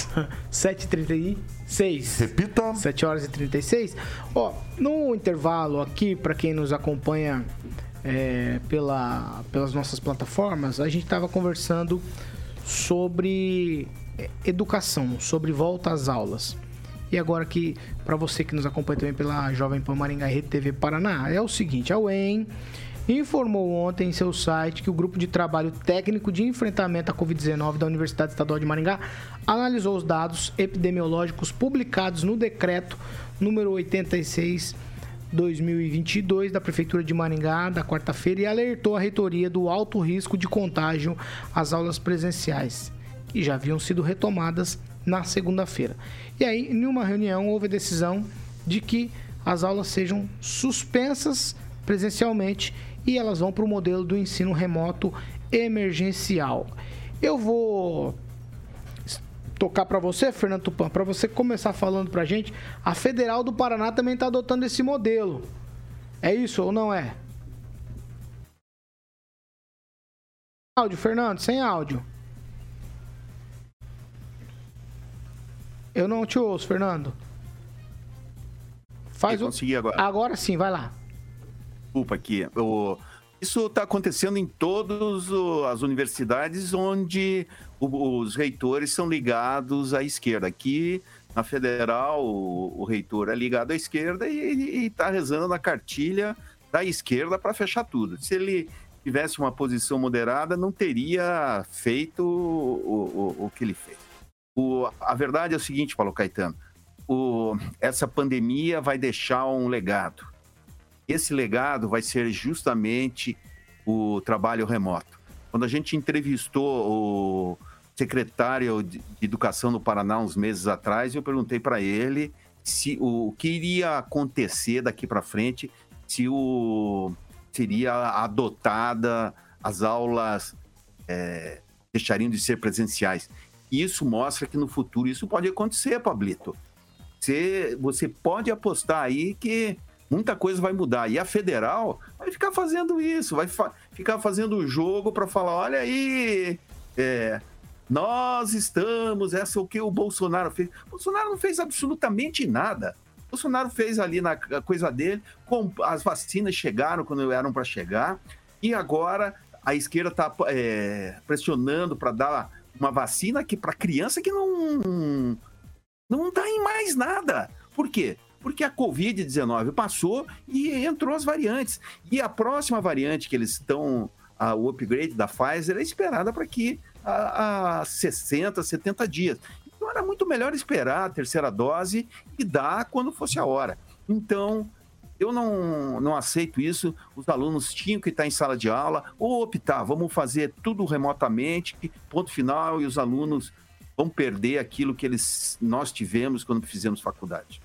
7h36. Repita. 7 horas e 36. Ó, no intervalo aqui, para quem nos acompanha é, pela, pelas nossas plataformas, a gente estava conversando sobre é, educação, sobre volta às aulas. E agora que, para você que nos acompanha também pela Jovem Pan Maringá Rede TV Paraná, é o seguinte, a UEM informou ontem em seu site que o grupo de trabalho técnico de enfrentamento à Covid-19 da Universidade Estadual de Maringá analisou os dados epidemiológicos publicados no decreto número 86 2022 da Prefeitura de Maringá, da quarta-feira, e alertou a reitoria do alto risco de contágio às aulas presenciais, que já haviam sido retomadas na segunda-feira. E aí, em uma reunião, houve a decisão de que as aulas sejam suspensas presencialmente e elas vão para o modelo do ensino remoto emergencial. Eu vou tocar para você, Fernando Tupan, para você começar falando para a gente. A Federal do Paraná também está adotando esse modelo. É isso ou não é? Áudio, Fernando, sem áudio. Eu não te ouço, Fernando. Faz Eu o... consegui agora. Agora sim, vai lá. Desculpa aqui. O- Isso está acontecendo em todas as universidades onde o- os reitores são ligados à esquerda. Aqui, na Federal, o, o reitor é ligado à esquerda e está rezando na cartilha da esquerda para fechar tudo. Se ele tivesse uma posição moderada, não teria feito o, o- o que ele fez. O- a verdade é o seguinte, Paulo Caetano. essa pandemia vai deixar um legado. Esse legado vai ser justamente o trabalho remoto. Quando a gente entrevistou o secretário de Educação do Paraná uns meses atrás, eu perguntei para ele se o, o que iria acontecer daqui para frente se o seria adotada as aulas é, deixariam de ser presenciais. Isso mostra que no futuro isso pode acontecer, Pablito. Você, você pode apostar aí que muita coisa vai mudar. E a federal vai ficar fazendo isso, vai fa- ficar fazendo o jogo para falar: olha aí, é, nós estamos, essa é o que o Bolsonaro fez. O Bolsonaro não fez absolutamente nada. O Bolsonaro fez ali na coisa dele, com, as vacinas chegaram quando eram para chegar, e agora a esquerda está pressionando para dar uma vacina que para criança que não não dá em mais nada. Por quê? Porque a Covid-19 passou e entrou as variantes. E a próxima variante que eles estão a, o upgrade da Pfizer é esperada para que a, a 60, 70 dias. Então era muito melhor esperar a terceira dose e dar quando fosse a hora. Então, eu não, não aceito isso. Os alunos tinham que estar em sala de aula ou optar, vamos fazer tudo remotamente, ponto final, e os alunos vão perder aquilo que eles, nós tivemos quando fizemos faculdade.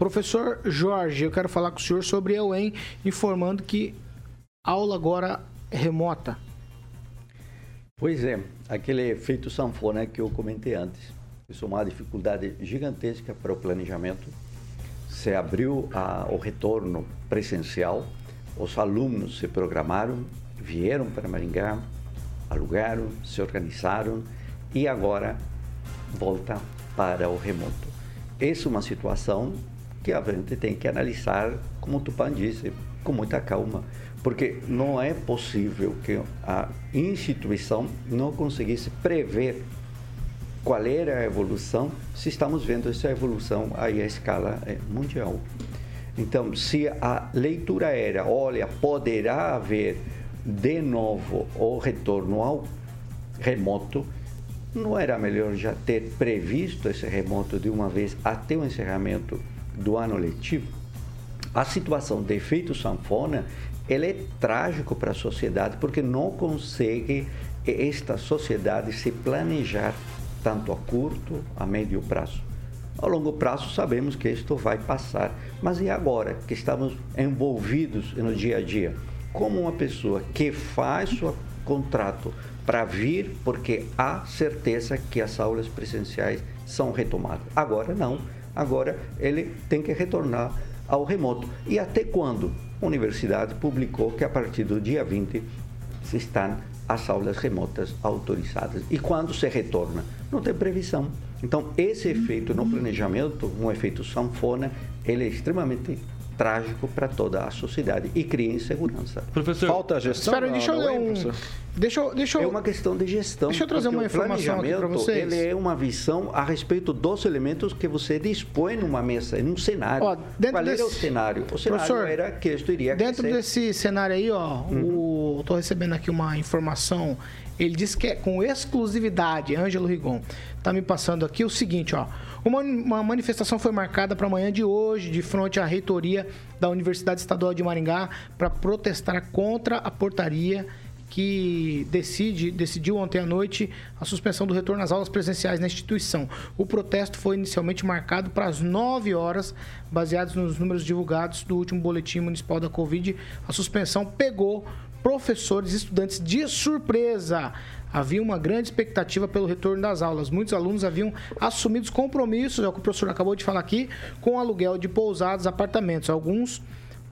Professor Jorge, eu quero falar com o senhor sobre a UEM, informando que aula agora remota. Pois é, aquele efeito sanfona que eu comentei antes. Isso é uma dificuldade gigantesca para o planejamento. Se abriu a, o retorno presencial, os alunos se programaram, vieram para Maringá, alugaram, se organizaram e agora volta para o remoto. Essa é uma situação que a gente tem que analisar, como Tupan disse, com muita calma, porque não é possível que a instituição não conseguisse prever qual era a evolução se estamos vendo essa evolução aí à escala eh, mundial. Então, se a leitura era, olha, poderá haver de novo o retorno ao remoto, não era melhor já ter previsto esse remoto de uma vez até o encerramento do ano letivo? A situação de efeito sanfona ele é trágico para a sociedade porque não consegue esta sociedade se planejar tanto a curto, a médio prazo. A longo prazo sabemos que isto vai passar, mas e agora que estamos envolvidos no dia a dia? Como uma pessoa que faz seu contrato para vir porque há certeza que as aulas presenciais são retomadas. Agora não. Agora ele tem que retornar ao remoto. E até quando? A universidade publicou que a partir do dia 20 estão as aulas remotas autorizadas. E quando se retorna? Não tem previsão. Então, esse efeito no planejamento, um efeito sanfona, ele é extremamente trágico para toda a sociedade e cria insegurança. Professor, falta gestão. Espera, deixa eu ler um. Deixa eu, deixa eu... É uma questão de gestão. Deixa eu trazer uma informação aqui para vocês. Ele é uma visão a respeito dos elementos que você dispõe numa mesa, num cenário. Ó, Qual desse... era o cenário? O cenário Professor, era que isto iria Dentro crescer. desse cenário aí, ó, uhum. estou recebendo aqui uma informação. Ele diz que é com exclusividade, Ângelo Rigon. Está me passando aqui o seguinte, ó. Uma, uma manifestação foi marcada para amanhã de hoje, de frente à reitoria da Universidade Estadual de Maringá, para protestar contra a portaria que decide, decidiu ontem à noite a suspensão do retorno às aulas presenciais na instituição. O protesto foi inicialmente marcado para as 9 horas, baseados nos números divulgados do último boletim municipal da Covid. A suspensão pegou professores e estudantes de surpresa havia uma grande expectativa pelo retorno das aulas. Muitos alunos haviam assumido os compromissos, é o que o professor acabou de falar aqui, com aluguel de pousadas, apartamentos. Alguns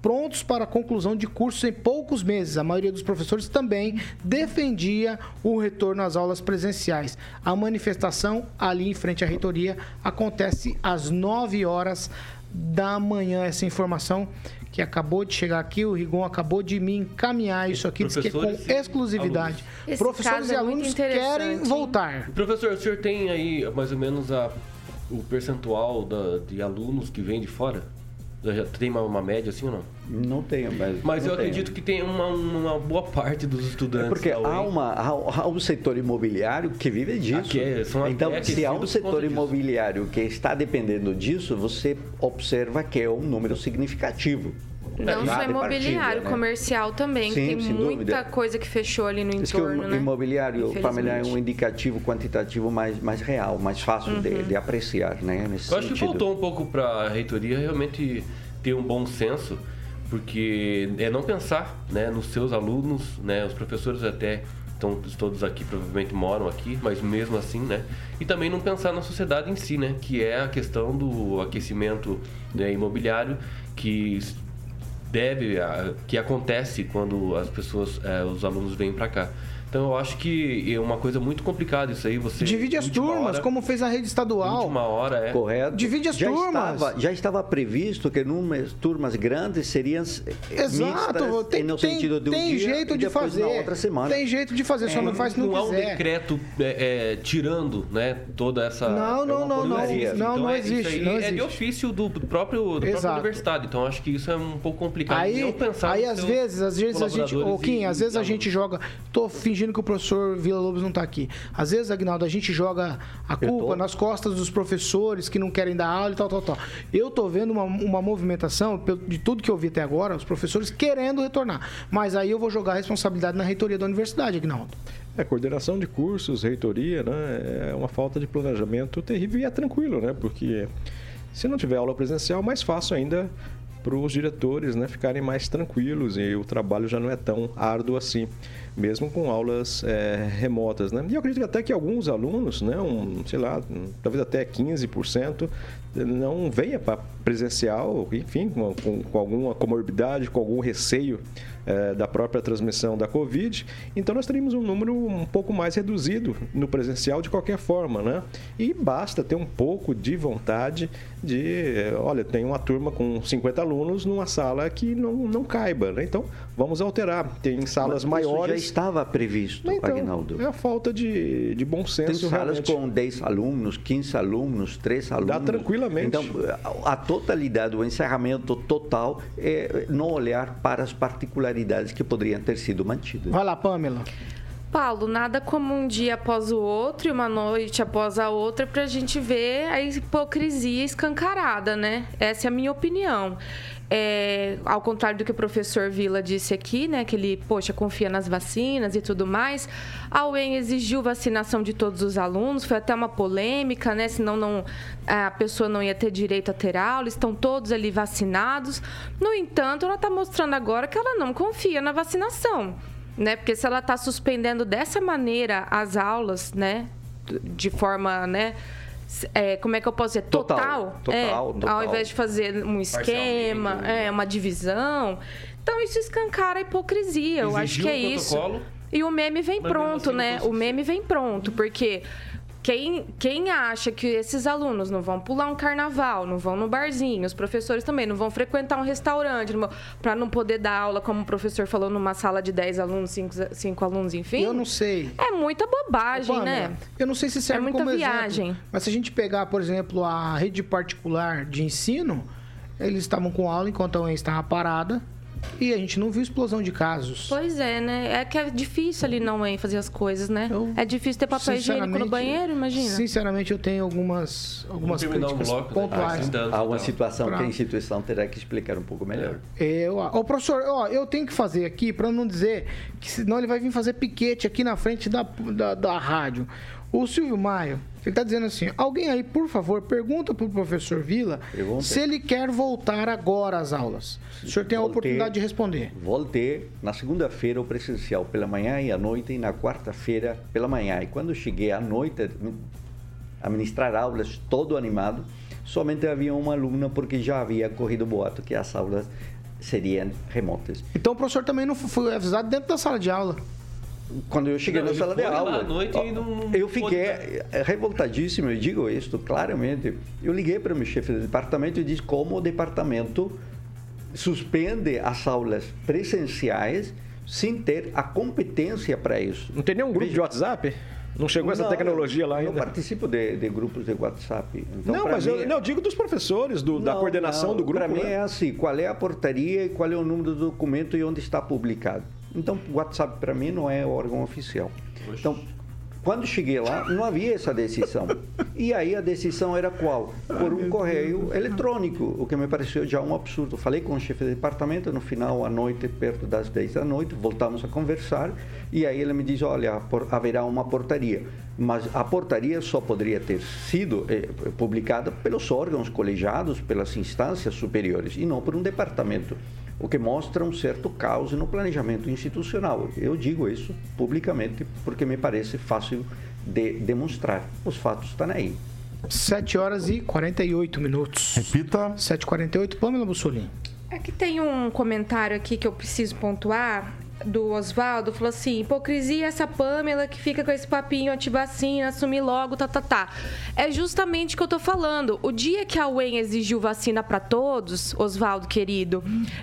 prontos para a conclusão de cursos em poucos meses. A maioria dos professores também defendia o retorno às aulas presenciais. A manifestação ali em frente à reitoria acontece às 9 horas da manhã. Essa informação que acabou de chegar aqui, o Rigon acabou de me encaminhar isso aqui, diz que é com exclusividade. Professores e é alunos querem voltar. Professor, o senhor tem aí mais ou menos a, o percentual da, de alunos que vêm de fora? Já tem uma, uma, média assim ou não? Não tenho, mas. Mas eu tenho. acredito que tem uma, uma, boa parte dos estudantes. É porque há, uma, há, há, um setor imobiliário que vive disso. É, então, se há um setor imobiliário disso. que está dependendo disso, você observa que é um número significativo. Não só imobiliário, né? comercial também. Sim, tem muita dúvida. coisa que fechou ali no entorno. Que o né? imobiliário familiar é um indicativo quantitativo mais, mais real, mais fácil uhum. de, de, apreciar, né? Nesse Eu acho que faltou um pouco para a reitoria realmente ter um bom senso, porque é não pensar né, nos seus alunos, né? Os professores até estão todos aqui provavelmente moram aqui, mas mesmo assim, né? E também não pensar na sociedade em si, né? Que é a questão do aquecimento né, imobiliário que deve, que acontece quando as pessoas, é, os alunos vêm para cá. Então eu acho que é uma coisa muito complicada isso aí. Você Divide as turmas, hora- como fez a rede estadual. Última hora, é. Correto. Divide as já turmas. Estava, já estava previsto que numas turmas grandes seriam eh, Exato, tem, no tem- sentido de um tem dia jeito e de fazer. na outra semana. Tem jeito de fazer, só não faz se não, não há um decreto é, é, tirando né, toda essa. Não, é não, não, não. difícil. Não, Então, não é, isso existe, aí não É de existe. ofício do, do próprio, do próprio Exato. universidade. Então acho que isso é um pouco complicado. Aí, Eu pensar aí às vezes, às vezes a gente, Kim, às vezes a gente joga, tô fingindo que o professor Vila Lobos não tá aqui. Às vezes, Agnaldo, a gente joga a culpa nas costas dos professores que não querem dar aula e tal, tal, tal. Eu tô vendo uma, uma movimentação, de tudo que eu vi até agora, os professores querendo retornar. Mas aí eu vou jogar a responsabilidade na reitoria da universidade, Agnaldo. É, coordenação de cursos, reitoria, né? É uma falta de planejamento terrível e é tranquilo, né? Porque se não tiver aula presencial, mais fácil ainda para os diretores né, ficarem mais tranquilos e o trabalho já não é tão árduo assim, mesmo com aulas é, remotas. Né? E eu acredito até que alguns alunos, né, um, sei lá, talvez até 15%, não venha para presencial, enfim, com, com- com alguma comorbidade, com algum receio eh, da própria transmissão da Covid. Então nós teríamos um número um pouco mais reduzido no presencial de qualquer forma, né? E basta ter um pouco de vontade de, eh, olha, tem uma turma com 50 alunos numa sala que não, não caiba, né? Então vamos alterar. Tem salas Mas isso maiores. já estava previsto, Então, Agnaldo. é a falta de, de bom Tem senso salas realmente. com 10 alunos, 15 alunos, 3 alunos. tranquilamente. Então, a a totalidade, o encerramento total é não olhar para as particularidades que poderiam ter sido mantidas. Vai lá, Pamela. Paulo, nada como um dia após o outro e uma noite após a outra pra gente ver a hipocrisia escancarada, né? Essa é a minha opinião. É, ao contrário do que o professor Vila disse aqui, né? Que ele, poxa, confia nas vacinas e tudo mais. A UEM exigiu vacinação de todos os alunos, foi até uma polêmica, né? Senão não, a pessoa não ia ter direito a ter aula, estão todos ali vacinados. No entanto, ela está mostrando agora que ela não confia na vacinação né? Porque se ela está suspendendo dessa maneira as aulas, né? De forma, né? é, como é que eu posso dizer? Total, Total. total, é, total. Ao invés de fazer um esquema, é, uma divisão. Então, isso escancara a hipocrisia. Eu acho Exigiu que é um isso. E o meme vem mas pronto, assim né? O meme vem pronto, porque quem, quem acha que esses alunos não vão pular um carnaval, não vão no barzinho, os professores também não vão frequentar um restaurante para não poder dar aula, como o professor falou, numa sala de 10 alunos, 5, alunos, enfim. Eu não sei. É muita bobagem, né? Eu não sei se serve É muita como exemplo, viagem. mas se a gente pegar, por exemplo, a rede particular de ensino, eles estavam com aula enquanto a UEM estava parada e a gente não viu explosão de casos. Pois é, né? É que é difícil ali não hein, fazer as coisas, né? Eu, é difícil ter papel higiênico no banheiro, imagina. Sinceramente, eu tenho algumas, algumas terminar um críticas bloco, né? pontuais. Dando, Há uma então. situação que Pra- a instituição terá que explicar um pouco melhor. Eu, ó, professor, ó, eu tenho que fazer aqui para não dizer que senão ele vai vir fazer piquete aqui na frente da, da, da rádio. O Silvio Maio, ele tá dizendo assim: alguém aí, por favor, pergunta pro professor Vila Pergunta. se ele quer voltar agora às aulas. O senhor tem a Voltei. oportunidade de responder. Voltei na segunda-feira o presencial pela manhã e à noite e na quarta-feira pela manhã. E quando cheguei à noite a ministrar aulas, todo animado, somente havia uma aluna porque já havia corrido boato que as aulas seriam remotas. Então o professor também não foi avisado dentro da sala de aula. Quando eu cheguei Não, na sala de aula, noite e não- não eu fiquei eh, revoltadíssimo, eu digo isso claramente. Eu liguei para o meu chefe do departamento e disse como o departamento suspende as aulas presenciais sem ter a competência para isso. Não tem nenhum grupo Veja- de WhatsApp? Não chegou essa Não, tecnologia lá Eu ainda? participo de, de grupos de WhatsApp. Então, não, mas mim- eu, não, eu digo dos professores, do- da Não, coordenação não, do grupo. Para mim né? é assim, qual é a portaria e qual é o número do documento e onde está publicado. Então, o WhatsApp para mim não é órgão oficial. Então, quando cheguei lá, não havia essa decisão. E aí a decisão era qual? Por um correio eletrônico, o que me pareceu já um absurdo. Falei com o chefe de departamento no final à noite, perto das 10 da noite, voltamos a conversar e aí ele me diz, olha, haverá uma portaria. Mas a portaria só poderia ter sido eh, publicada pelos órgãos colegiados, pelas instâncias superiores, e não por um departamento o que mostra um certo caos no planejamento institucional. Eu digo isso publicamente porque me parece fácil de demonstrar. Os fatos estão aí. 7 horas e 48 minutos. Repita. 7h48, Pamela Bussolini. É que tem um comentário aqui que eu preciso pontuar. Do Oswaldo falou assim: hipocrisia essa Pamela que fica com esse papinho antivacina, assumir logo, tá, tá, tá. É justamente o que eu tô falando. O dia que a UEM exigiu vacina para todos, Oswaldo querido,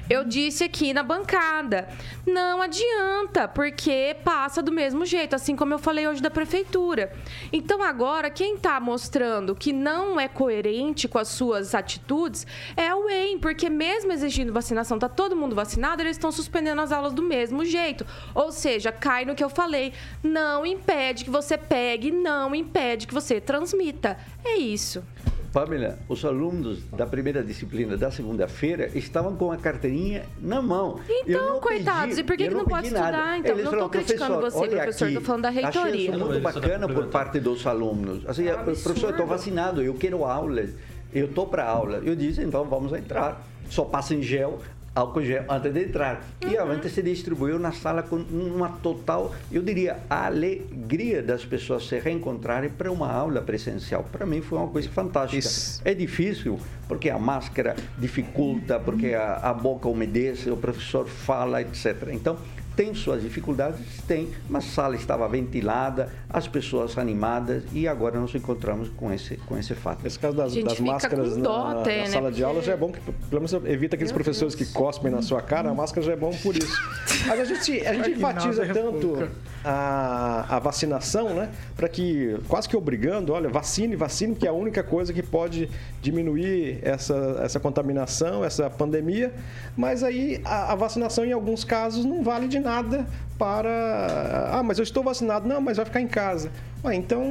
eu disse aqui na bancada: não adianta, porque passa do mesmo jeito, assim como eu falei hoje da prefeitura. Então agora, quem tá mostrando que não é coerente com as suas atitudes é a UEM, porque mesmo exigindo vacinação, tá todo mundo vacinado, eles estão suspendendo as aulas do mesmo jeito. Ou seja, cai no que eu falei. Não impede que você pegue, não impede que você transmita. É isso. Pamela, os alunos da primeira disciplina da segunda-feira estavam com a carteirinha na mão. Eu Então, não coitados, pedi- e por que, que não, pode pedi nada. estudar? Então, Eles não estou criticando "Professor, você, olha professor, aqui, estou falando da Achei reitoria. isso muito bacana por parte dos alunos. Assim, professor, eu estou vacinado, eu quero aula, eu estou para aula. Eu disse, então vamos entrar. Só passa em gel, álcool gel antes de entrar. E a gente se distribuiu na sala com uma total, eu diria, alegria das pessoas se reencontrarem para uma aula presencial. Para mim foi uma coisa fantástica. É difícil, porque a máscara dificulta, porque a, a boca umedece, o professor fala, etc. Então, tem suas dificuldades? Tem, mas a sala estava ventilada, as pessoas animadas e agora nos encontramos com esse, com esse fato. Esse caso das, das máscaras na, até, na né? sala de aula já é bom, que pelo menos evita aqueles professores que cospem na sua cara, a máscara já é bom por isso. Mas a gente, a gente enfatiza tanto a, a vacinação, né? Para que, quase que obrigando, olha, vacine, vacine, que é a única coisa que pode diminuir essa, essa contaminação, essa pandemia. Mas aí a, a vacinação, em alguns casos, não vale de nada para. Ah, mas eu estou vacinado. Não, mas vai ficar em casa. Ué, então,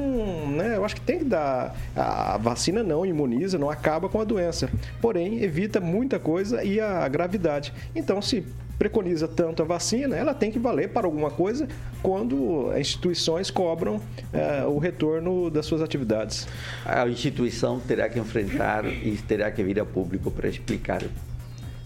né, eu acho que tem que dar. A vacina não imuniza, não acaba com a doença. Porém, evita muita coisa e a gravidade. Então, se preconiza tanto a vacina, ela tem que valer para alguma coisa quando as instituições cobram eh, o retorno das suas atividades. A instituição terá que enfrentar e terá que vir a público para explicar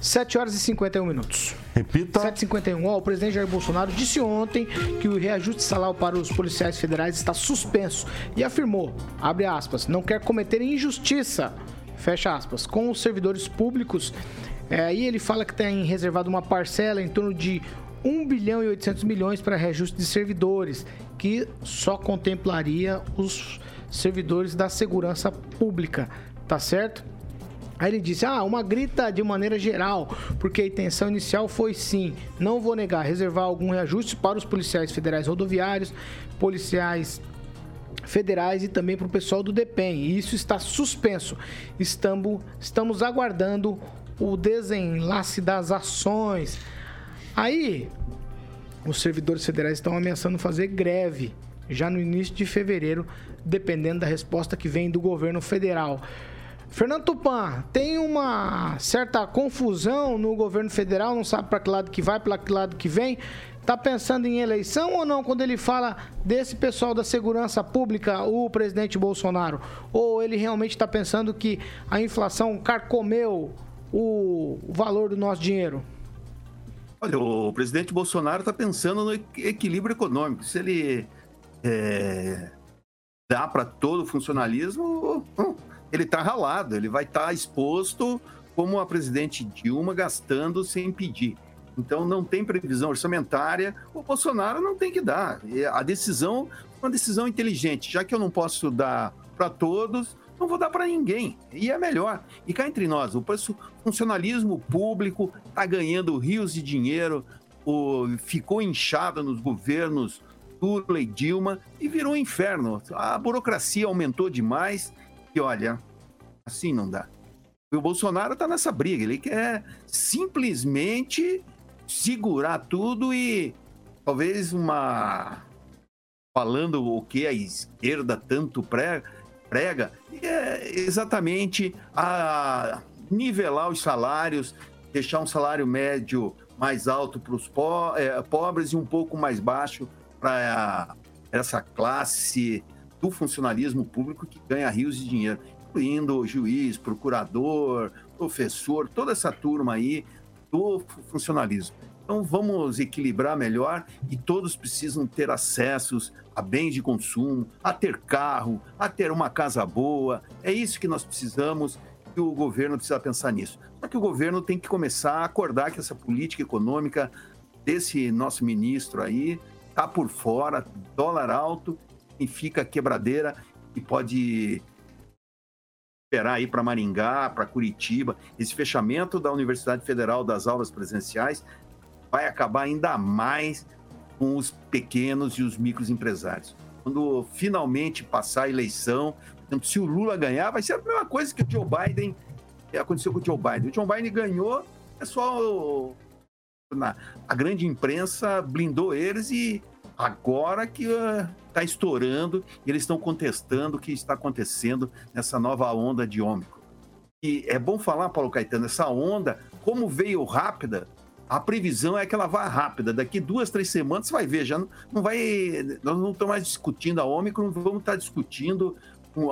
7 horas e 51 minutos. Repita. 7h51. Ó, o presidente Jair Bolsonaro disse ontem que o reajuste salarial para os policiais federais está suspenso e afirmou, abre aspas, não quer cometer injustiça, fecha aspas, com os servidores públicos. É, aí ele fala que tem reservado uma parcela em torno de 1 bilhão e 800 milhões para reajuste de servidores, que só contemplaria os servidores da segurança pública, tá certo? Aí ele disse: Ah, uma grita de maneira geral, porque a intenção inicial foi sim, não vou negar, reservar algum reajuste para os policiais federais rodoviários, policiais federais e também para o pessoal do DEPEN. E isso está suspenso. Estamos, estamos aguardando o desenlace das ações. Aí, os servidores federais estão ameaçando fazer greve já no início de fevereiro, dependendo da resposta que vem do governo federal. Fernando Tupan, tem uma certa confusão no governo federal, não sabe para que lado que vai, para que lado que vem. Tá pensando em eleição ou não quando ele fala desse pessoal da segurança pública, o presidente Bolsonaro? Ou ele realmente está pensando que a inflação carcomeu o valor do nosso dinheiro? Olha, o presidente Bolsonaro está pensando no equi- equilíbrio econômico. Se ele é, dá para todo o funcionalismo, hum, ele está ralado, ele vai estar exposto como a presidente Dilma gastando sem pedir. Então não tem previsão orçamentária, o Bolsonaro não tem que dar. A decisão é uma decisão inteligente, já que eu não posso dar para todos, não vou dar para ninguém. E é melhor. E cá entre nós, o funcionalismo público está ganhando rios de dinheiro, ficou inchado nos governos Lula e Dilma e virou um inferno. A burocracia aumentou demais e olha, assim não dá. E o Bolsonaro está nessa briga, ele quer simplesmente segurar tudo e talvez uma falando o que a esquerda tanto pre- prega, é exatamente a nivelar os salários, deixar um salário médio mais alto para os pobres e um pouco mais baixo para essa classe do funcionalismo público que ganha rios de dinheiro, incluindo juiz, procurador, professor, toda essa turma aí do funcionalismo. Então vamos equilibrar melhor e todos precisam ter acessos a bens de consumo, a ter carro, a ter uma casa boa. É isso que nós precisamos e o governo precisa pensar nisso. Só que o governo tem que começar a acordar que essa política econômica desse nosso ministro aí, tá por fora, dólar alto, e fica quebradeira e pode esperar aí para Maringá, para Curitiba. Esse fechamento da Universidade Federal das aulas presenciais vai acabar ainda mais com os pequenos e os microempresários. Quando finalmente passar a eleição, se o Lula ganhar, vai ser a mesma coisa que o Joe Biden aconteceu com o Joe Biden. O Joe Biden ganhou, é na, a grande imprensa blindou eles e agora que está uh, estourando, eles estão contestando o que está acontecendo nessa nova onda de ômicron. E é bom falar, Paulo Caetano, essa onda, como veio rápida, a previsão é que ela vá rápida. Daqui duas, três semanas você vai ver, já não, não vai. Nós não estamos mais discutindo a Ômicron, vamos estar discutindo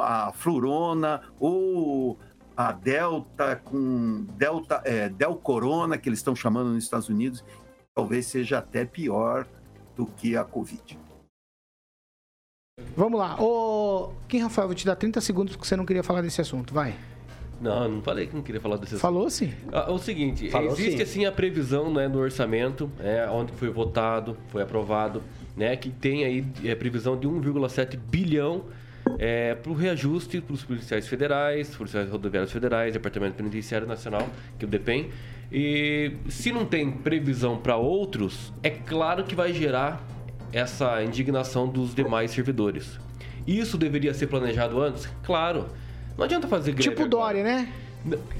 a Flurona ou a Delta com Delta, é, Del Corona, que eles estão chamando nos Estados Unidos, talvez seja até pior do que a Covid. Vamos lá. Ô, Kim Rafael, vou te dar 30 segundos porque você não queria falar desse assunto. Vai. Não, não falei que não queria falar desse assunto. Falou sim. Ah, o seguinte, Falou existe sim. assim a previsão né, no orçamento, é, onde foi votado, foi aprovado, né, que tem aí é, previsão de 1,7 bilhão é, para o reajuste para os policiais federais, policiais rodoviários federais, Departamento Penitenciário Nacional, que o DEPEN. E se não tem previsão para outros, é claro que vai gerar essa indignação dos demais servidores. Isso deveria ser planejado antes? Claro. Não adianta fazer greve Tipo Dória, né?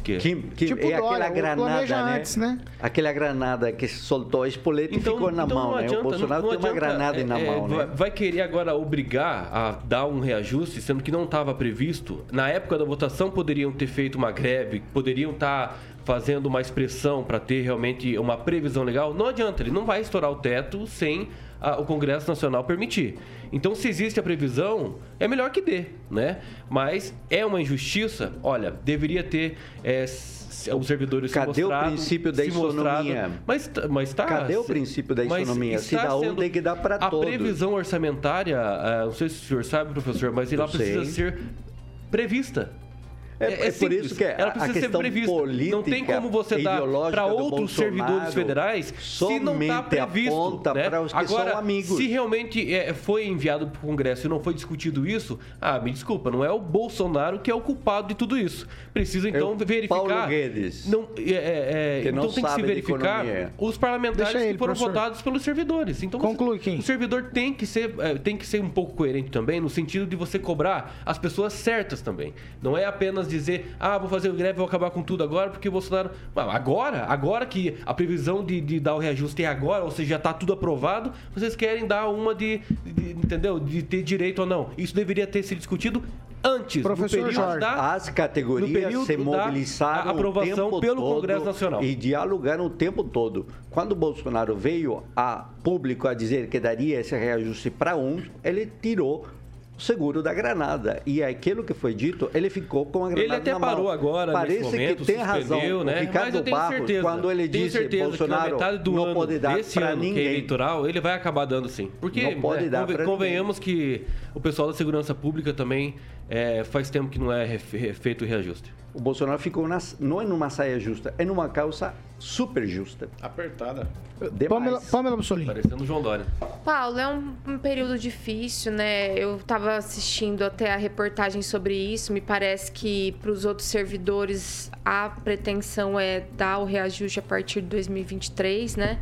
Que? Que, que Tipo é Dória, aquela granada, né? antes, né? Aquela granada que soltou a espoleta Então, e ficou na então mão, não né? adianta, o Bolsonaro não- não tem uma adianta, granada na é, mão, né? vai querer agora obrigar a dar um reajuste, sendo que não estava previsto. Na época da votação poderiam ter feito uma greve, poderiam estar fazendo uma expressão para ter realmente uma previsão legal. Não adianta, ele não vai estourar o teto sem ah, o Congresso Nacional permitir. Então, se existe a previsão, é melhor que dê, né? Mas é uma injustiça. Olha, deveria ter é, s- os servidores se Cadê o mostrado- princípio da isonomia? Mas, mas tá. Cadê o princípio da isonomia? Se dá um, tem que dar para A todos. previsão orçamentária, ah, não sei se o senhor sabe, professor, mas ela precisa ser prevista. É- é por simples. isso que ela a precisa ser questão prevista. Não tem política como você dar para outros servidores federais se não está previsto. né? para os que Agora, são amigos. se realmente é, foi enviado para o Congresso e não foi discutido isso, ah, me desculpa, não é o Bolsonaro que é o culpado de tudo isso. Precisa então É o verificar. Paulo Guedes. Não, é, é, é, Que não então tem que se verificar os parlamentares ele, que foram professor. votados pelos servidores. Então, Conclui, Kim. o servidor tem que ser é, tem que ser um pouco coerente também no sentido de você cobrar as pessoas certas também. Não é apenas dizer, ah, vou fazer greve, vou acabar com tudo agora porque o Bolsonaro. Agora, agora que a previsão de, de dar o reajuste é agora, ou seja, já está tudo aprovado, vocês querem dar uma de, de- entendeu? De ter direito ou não. Isso deveria ter sido discutido antes, Professor no período Jorge. da As categorias se mobilizaram aprovação o tempo pelo todo Congresso Nacional. e dialogaram o tempo todo. Quando o Bolsonaro veio a público a dizer que daria esse reajuste para uns, ele tirou seguro da granada. E aquilo que foi dito, ele ficou com a granada Ele até na mão. parou agora, Parece momento, que tem razão. suspendeu, O né? Ricardo Barros, certeza, quando ele disse Bolsonaro que na metade do não ano pode dar para ano que é ninguém. eleitoral, ele vai acabar dando sim. Porque Não pode né, dar conven- convenhamos que o pessoal da segurança pública também é, faz tempo que não é feito o reajuste. O Bolsonaro ficou nas- não é numa saia justa, é numa calça super justa. Apertada. Demais. Pamela, Bussolini. Parecendo João Dória. Paulo, é um, um período difícil, né? Eu estava assistindo até a reportagem sobre isso. Me parece que para os outros servidores a pretensão é dar o reajuste a partir de 2023, né?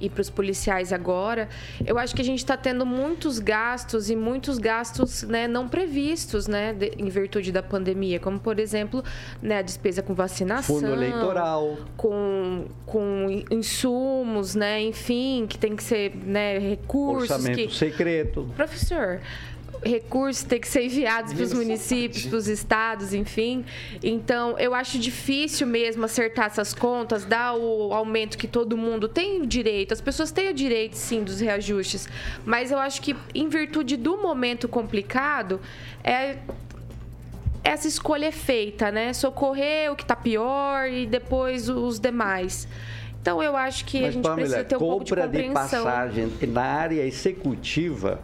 E para os policiais agora. Eu acho que a gente está tendo muitos gastos e muitos gastos né, não previstos, né? de- em virtude da pandemia. Como, por exemplo, né, a despesa com vacinação. Fundo eleitoral. Com, com insumos, né? Enfim, que tem que ser né, recursos. Orçamento que... secreto. Professor, recursos têm que ser enviados para os municípios, para os estados, enfim. Então, eu acho difícil mesmo acertar essas contas, dar o aumento que todo mundo tem o direito. As pessoas têm o direito, sim, dos reajustes. Mas eu acho que, em virtude do momento complicado, é essa escolha é feita, né? Socorrer o que está pior e depois os demais. Então eu acho que a Mas, gente Pamela, precisa ter um pouco de compra de compreensão. passagem na área executiva,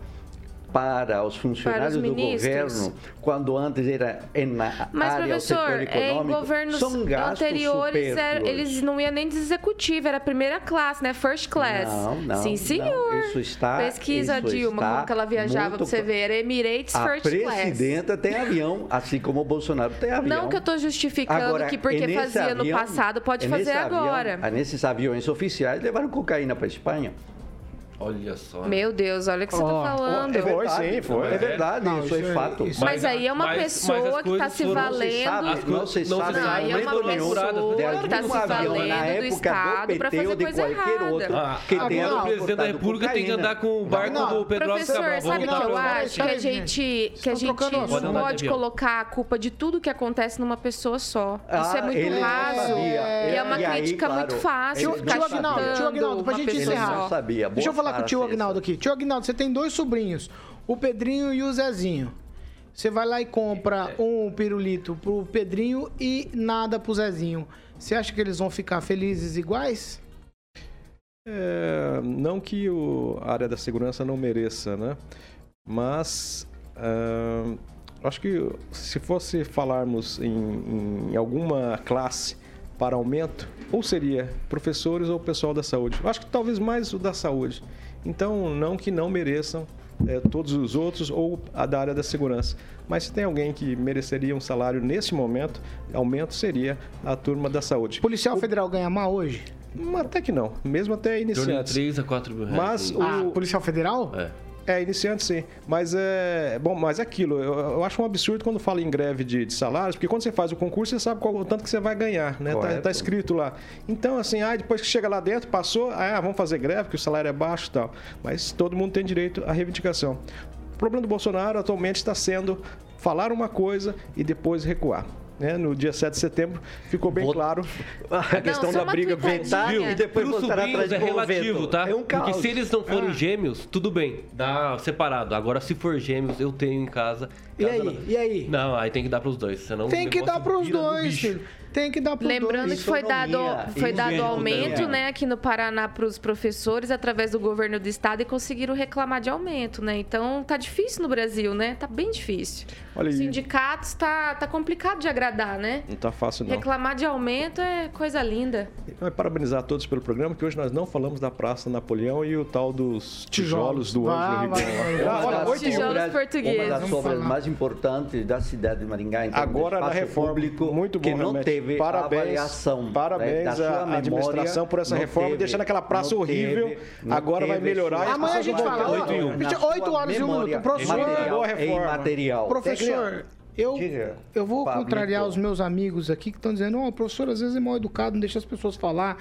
para os funcionários do ministros. governo, quando antes era na Mas, área do professor, é, em econômico, governos são gastos anteriores, era- eles não iam nem de executivo, era primeira classe, né? First class. Não, não, Sim, não. senhor. Isso está- Pesquisa, isso Dilma, está como que ela viajava muito pra você ver. Era Emirates A First Class. presidenta tem avião, assim como o Bolsonaro tem avião. Não que eu tô justificando Agora, que porque nesse fazia no avião- passado, pode e fazer avião- agora. ah, nesses aviões oficiais levaram cocaína para a Espanha. Olha só. Meu Deus, olha o que você tá falando. É verdade, sim, foi. É verdade, Não, isso, é é- fato. isso Mas aí é uma mas- mas pessoa as que tá coisas se foram- Não se valendo. sabe, As não se coisas não se sabe. Não, aí é uma pessoa que tá algum se valendo do Estado pra PT fazer ou de coisa qualquer errada. outro Ah, que agora tenha o presidente da República tem que andar com o barco Não, do Pedro Professor, sabe o que eu acho? Que a gente, que a gente não. Pode colocar a culpa de tudo que acontece numa pessoa só. Isso é Ah, muito raso. E é uma crítica muito fácil. Tio, Agnaldo, pra uma gente encerrar. Deixa eu Boa falar com o tio Agnaldo aqui. Tio Agnaldo, você tem dois sobrinhos, o Pedrinho e o Zezinho. Você vai lá e compra um pirulito pro Pedrinho e nada pro Zezinho. Você acha que eles vão ficar felizes iguais? É, não que o, a área da segurança não mereça, né? Mas ah, acho que se fosse falarmos em, em alguma classe para aumento, ou seria professores ou pessoal da saúde. Eu acho que talvez mais o da saúde. Então, não que não mereçam é, todos os outros ou a da área da segurança. Mas se tem alguém que mereceria um salário nesse momento, aumento seria a turma da saúde. Policial Federal ganha mal hoje? Até que não, mesmo até torno de iniciantes. 3 a 4 mil reais. Mas Sim. o- Ah, Policial Federal? É. É, iniciante sim. Mas é. Bom, mas é aquilo. Eu, eu acho um absurdo quando fala em greve de, de salários, porque quando você faz o concurso, você sabe qual, o tanto que você vai ganhar, né? Tá, tá escrito lá. Então, assim, ah, depois que chega lá dentro, passou, ah, vamos fazer greve, porque o salário é baixo e tal. Mas todo mundo tem direito à reivindicação. O problema do Bolsonaro atualmente está sendo falar uma coisa e depois recuar. Né? No dia 7 de setembro ficou bem claro a questão da briga com e depois Para os voltar atrás é relativo, vento. tá? É um Porque caos. se eles não forem Ah. gêmeos, tudo bem, dá separado. Agora, se for gêmeos, eu tenho em casa. E aí? não. E aí? Não, aí tem que dar pros dois, senão Tem que dar pros dois, filho. Tem que dar pros Lembrando dois. que foi dado, foi dado aumento, né, aqui no Paraná para os professores através do governo do estado e conseguiram reclamar de aumento, né? Então tá difícil no Brasil, né? Tá bem difícil. Olha Os sindicatos tá, tá complicado de agradar, né? Não tá fácil, não. Reclamar de aumento é coisa linda. Então, é parabenizar a todos pelo programa, que hoje nós não falamos da Praça Napoleão e o tal dos tijolos, Tijolos. do Ângelo vai, Ribeiro. Ah, olha, e. Tijolos portugueses. Uma das obras mais importantes da cidade de Maringá. Em termos de Agora na reforma, público, muito bom que não realmente. Teve parabéns, avaliação né, parabéns da sua à memória, administração por essa reforma, teve- deixando aquela praça horrível. teve- agora vai melhorar. e Amanhã a gente fala, na Oito sua horas e um minuto. Professor, boa reforma. imaterial. Professor, eu, Diga, eu vou Pablito. contrariar os meus amigos aqui que estão dizendo, ó, o professor às vezes é mal educado, não deixa as pessoas falar.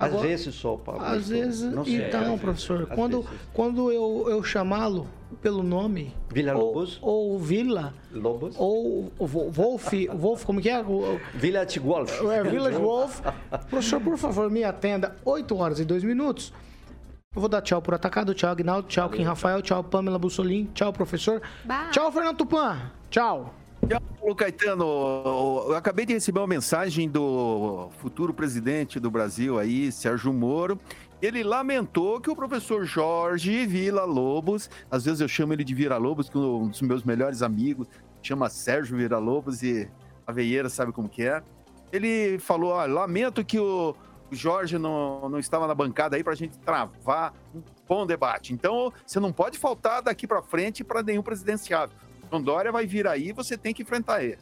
Às Agora- vezes só, Pablo. Às vezes, Não sei, então, às professor, quando, vezes. quando eu, eu chamá-lo pelo nome, Vila ou, Lobos? ou Vila, Lobos? ou Wolf, Wolf, como que é? Village Golf. É, Village Wolf. Professor, por favor, me atenda. 8 horas e 2 minutos. Eu vou dar tchau por atacado. Tchau, Agnaldo. Tchau, Kim Rafael. Tchau, Pamela Bussolin. Tchau, professor. Bye. Tchau, Fernando Tupan. Tchau. Paulo Caetano, eu acabei de receber uma mensagem do futuro presidente do Brasil aí, Sérgio Moro. Ele lamentou que o professor Jorge Vila Lobos, às vezes eu chamo ele de Vira Lobos, que um dos meus melhores amigos chama Sérgio Vira Lobos e a veieira sabe como que é. Ele falou, ó, lamento que o o Jorge não, não estava na bancada aí para a gente travar um bom debate. Então, você não pode faltar daqui para frente para nenhum presidenciável. João Dória vai vir aí, você tem que enfrentar ele.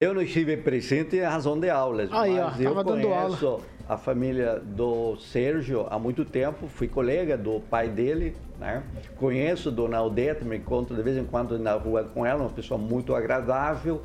Eu não estive presente em razão de aulas, Aí, ó, mas eu tava dando conheço a família do Sérgio há muito tempo, fui colega do pai dele, né? Conheço Dona Aldete, me encontro de vez em quando na rua com ela, uma pessoa muito agradável.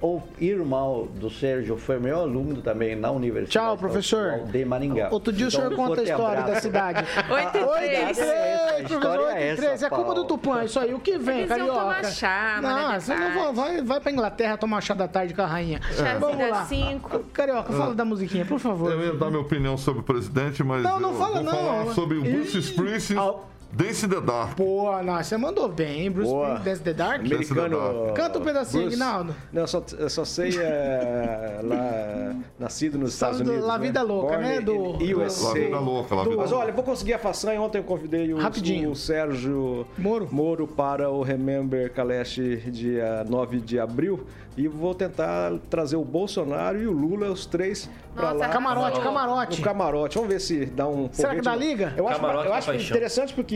O irmão do Sérgio foi meu aluno também na universidade Tchau, professor. De Maringá. Outro dia o Então, senhor um conta a história abraço. da cidade. 8 e Oi, 3. é essa, a professor, história 8 e é 3. essa, É culpa do. Tupã, isso aí. O que vem, Eles carioca? tomar chá, Não, mas é você não vai, vai, vai pra Inglaterra tomar chá da tarde com a rainha. Chazinho Vamos das lá. cinco. Carioca, fala da musiquinha, por favor. Eu ia dar minha opinião sobre o presidente, mas Não, não fala vou não. falar sobre o Bruce Springsteen, ah. Dance in the Dark. Pô, não, você mandou bem, Bruce Boa. Springsteen, Dance the Dark. Americano. Canta um pedacinho, Bruce. Aguinaldo. Não, só, eu só sei é, lá. nascido nos Estados do Unidos. La Vida Louca, Born né? Do- do- USA. La Vida Louca, La Vida Mas olha, vou conseguir a façanha. Ontem eu convidei o, Rapidinho. o Sérgio Moro. para o Remember Kalesh dia 9 de abril. E vou tentar trazer o Bolsonaro e o Lula, os três, Nossa, lá. Camarote, camarote. No camarote. Vamos ver se dá um. Será que dá de- liga? Eu acho, Camarote eu da acho paixão. interessante porque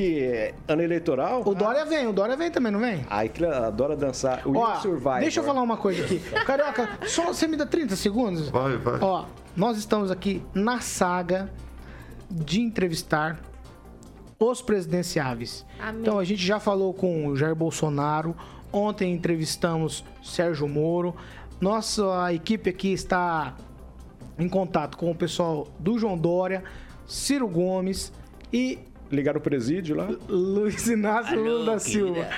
ano eleitoral. O Dória vem, o Dória vem também, não vem? Ai, que adora dançar. O Ó, Survivor. deixa eu falar uma coisa aqui. Carioca, só você me dá 30 segundos? Vai, vai. Ó, nós estamos aqui na saga de entrevistar os presidenciáveis. Amém. Então a gente já falou com o Jair Bolsonaro, ontem entrevistamos Sérgio Moro. Nossa equipe aqui está em contato com o pessoal do João Dória, Ciro Gomes e Ligar o presídio lá. Luiz Inácio Alô, Lula da Silva. querida.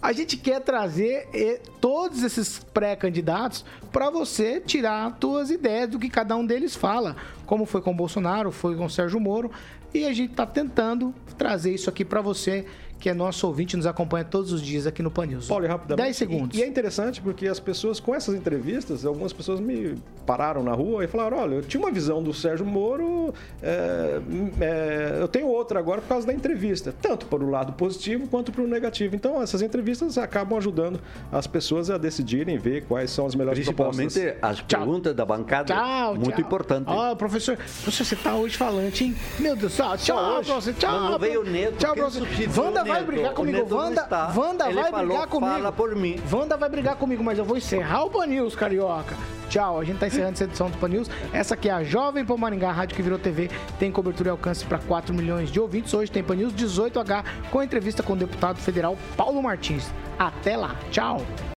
A gente quer trazer eh, todos esses pré-candidatos para você tirar suas ideias do que cada um deles fala, como foi com o Bolsonaro, foi com o Sérgio Moro, e a gente está tentando trazer isso aqui para você, que é nosso ouvinte, nos acompanha todos os dias aqui no Pan News. Paulo, e rapidamente. 10 segundos. E, e é interessante porque as pessoas, com essas entrevistas, algumas pessoas me pararam na rua e falaram: olha, eu tinha uma visão do Sérgio Moro, é, é, eu tenho outra agora por causa da entrevista, tanto para o lado positivo quanto para o negativo. Então, essas entrevistas acabam ajudando as pessoas a decidirem, ver quais são as melhores Principalmente propostas. as perguntas da bancada. Tchau, muito tchau. importante. Ó, professor, professor, você tá hoje falante, hein? Meu Deus, tchau, tchau, professor, tchau. Mas não veio o pro- Neto, Tchau, quem professor. substituiu Wanda o vai brigar comigo, Wanda, está. Wanda vai falou, brigar comigo. fala por mim. Wanda vai brigar comigo, mas eu vou encerrar o Pan News, carioca. Tchau, a gente tá encerrando essa edição do Pan News. Essa aqui é a Jovem Pan Maringá, a rádio que virou TV, tem cobertura e alcance para 4 milhões de ouvintes. Hoje tem Pan News 18H com entrevista com o deputado federal Paulo Martins. Até lá, tchau.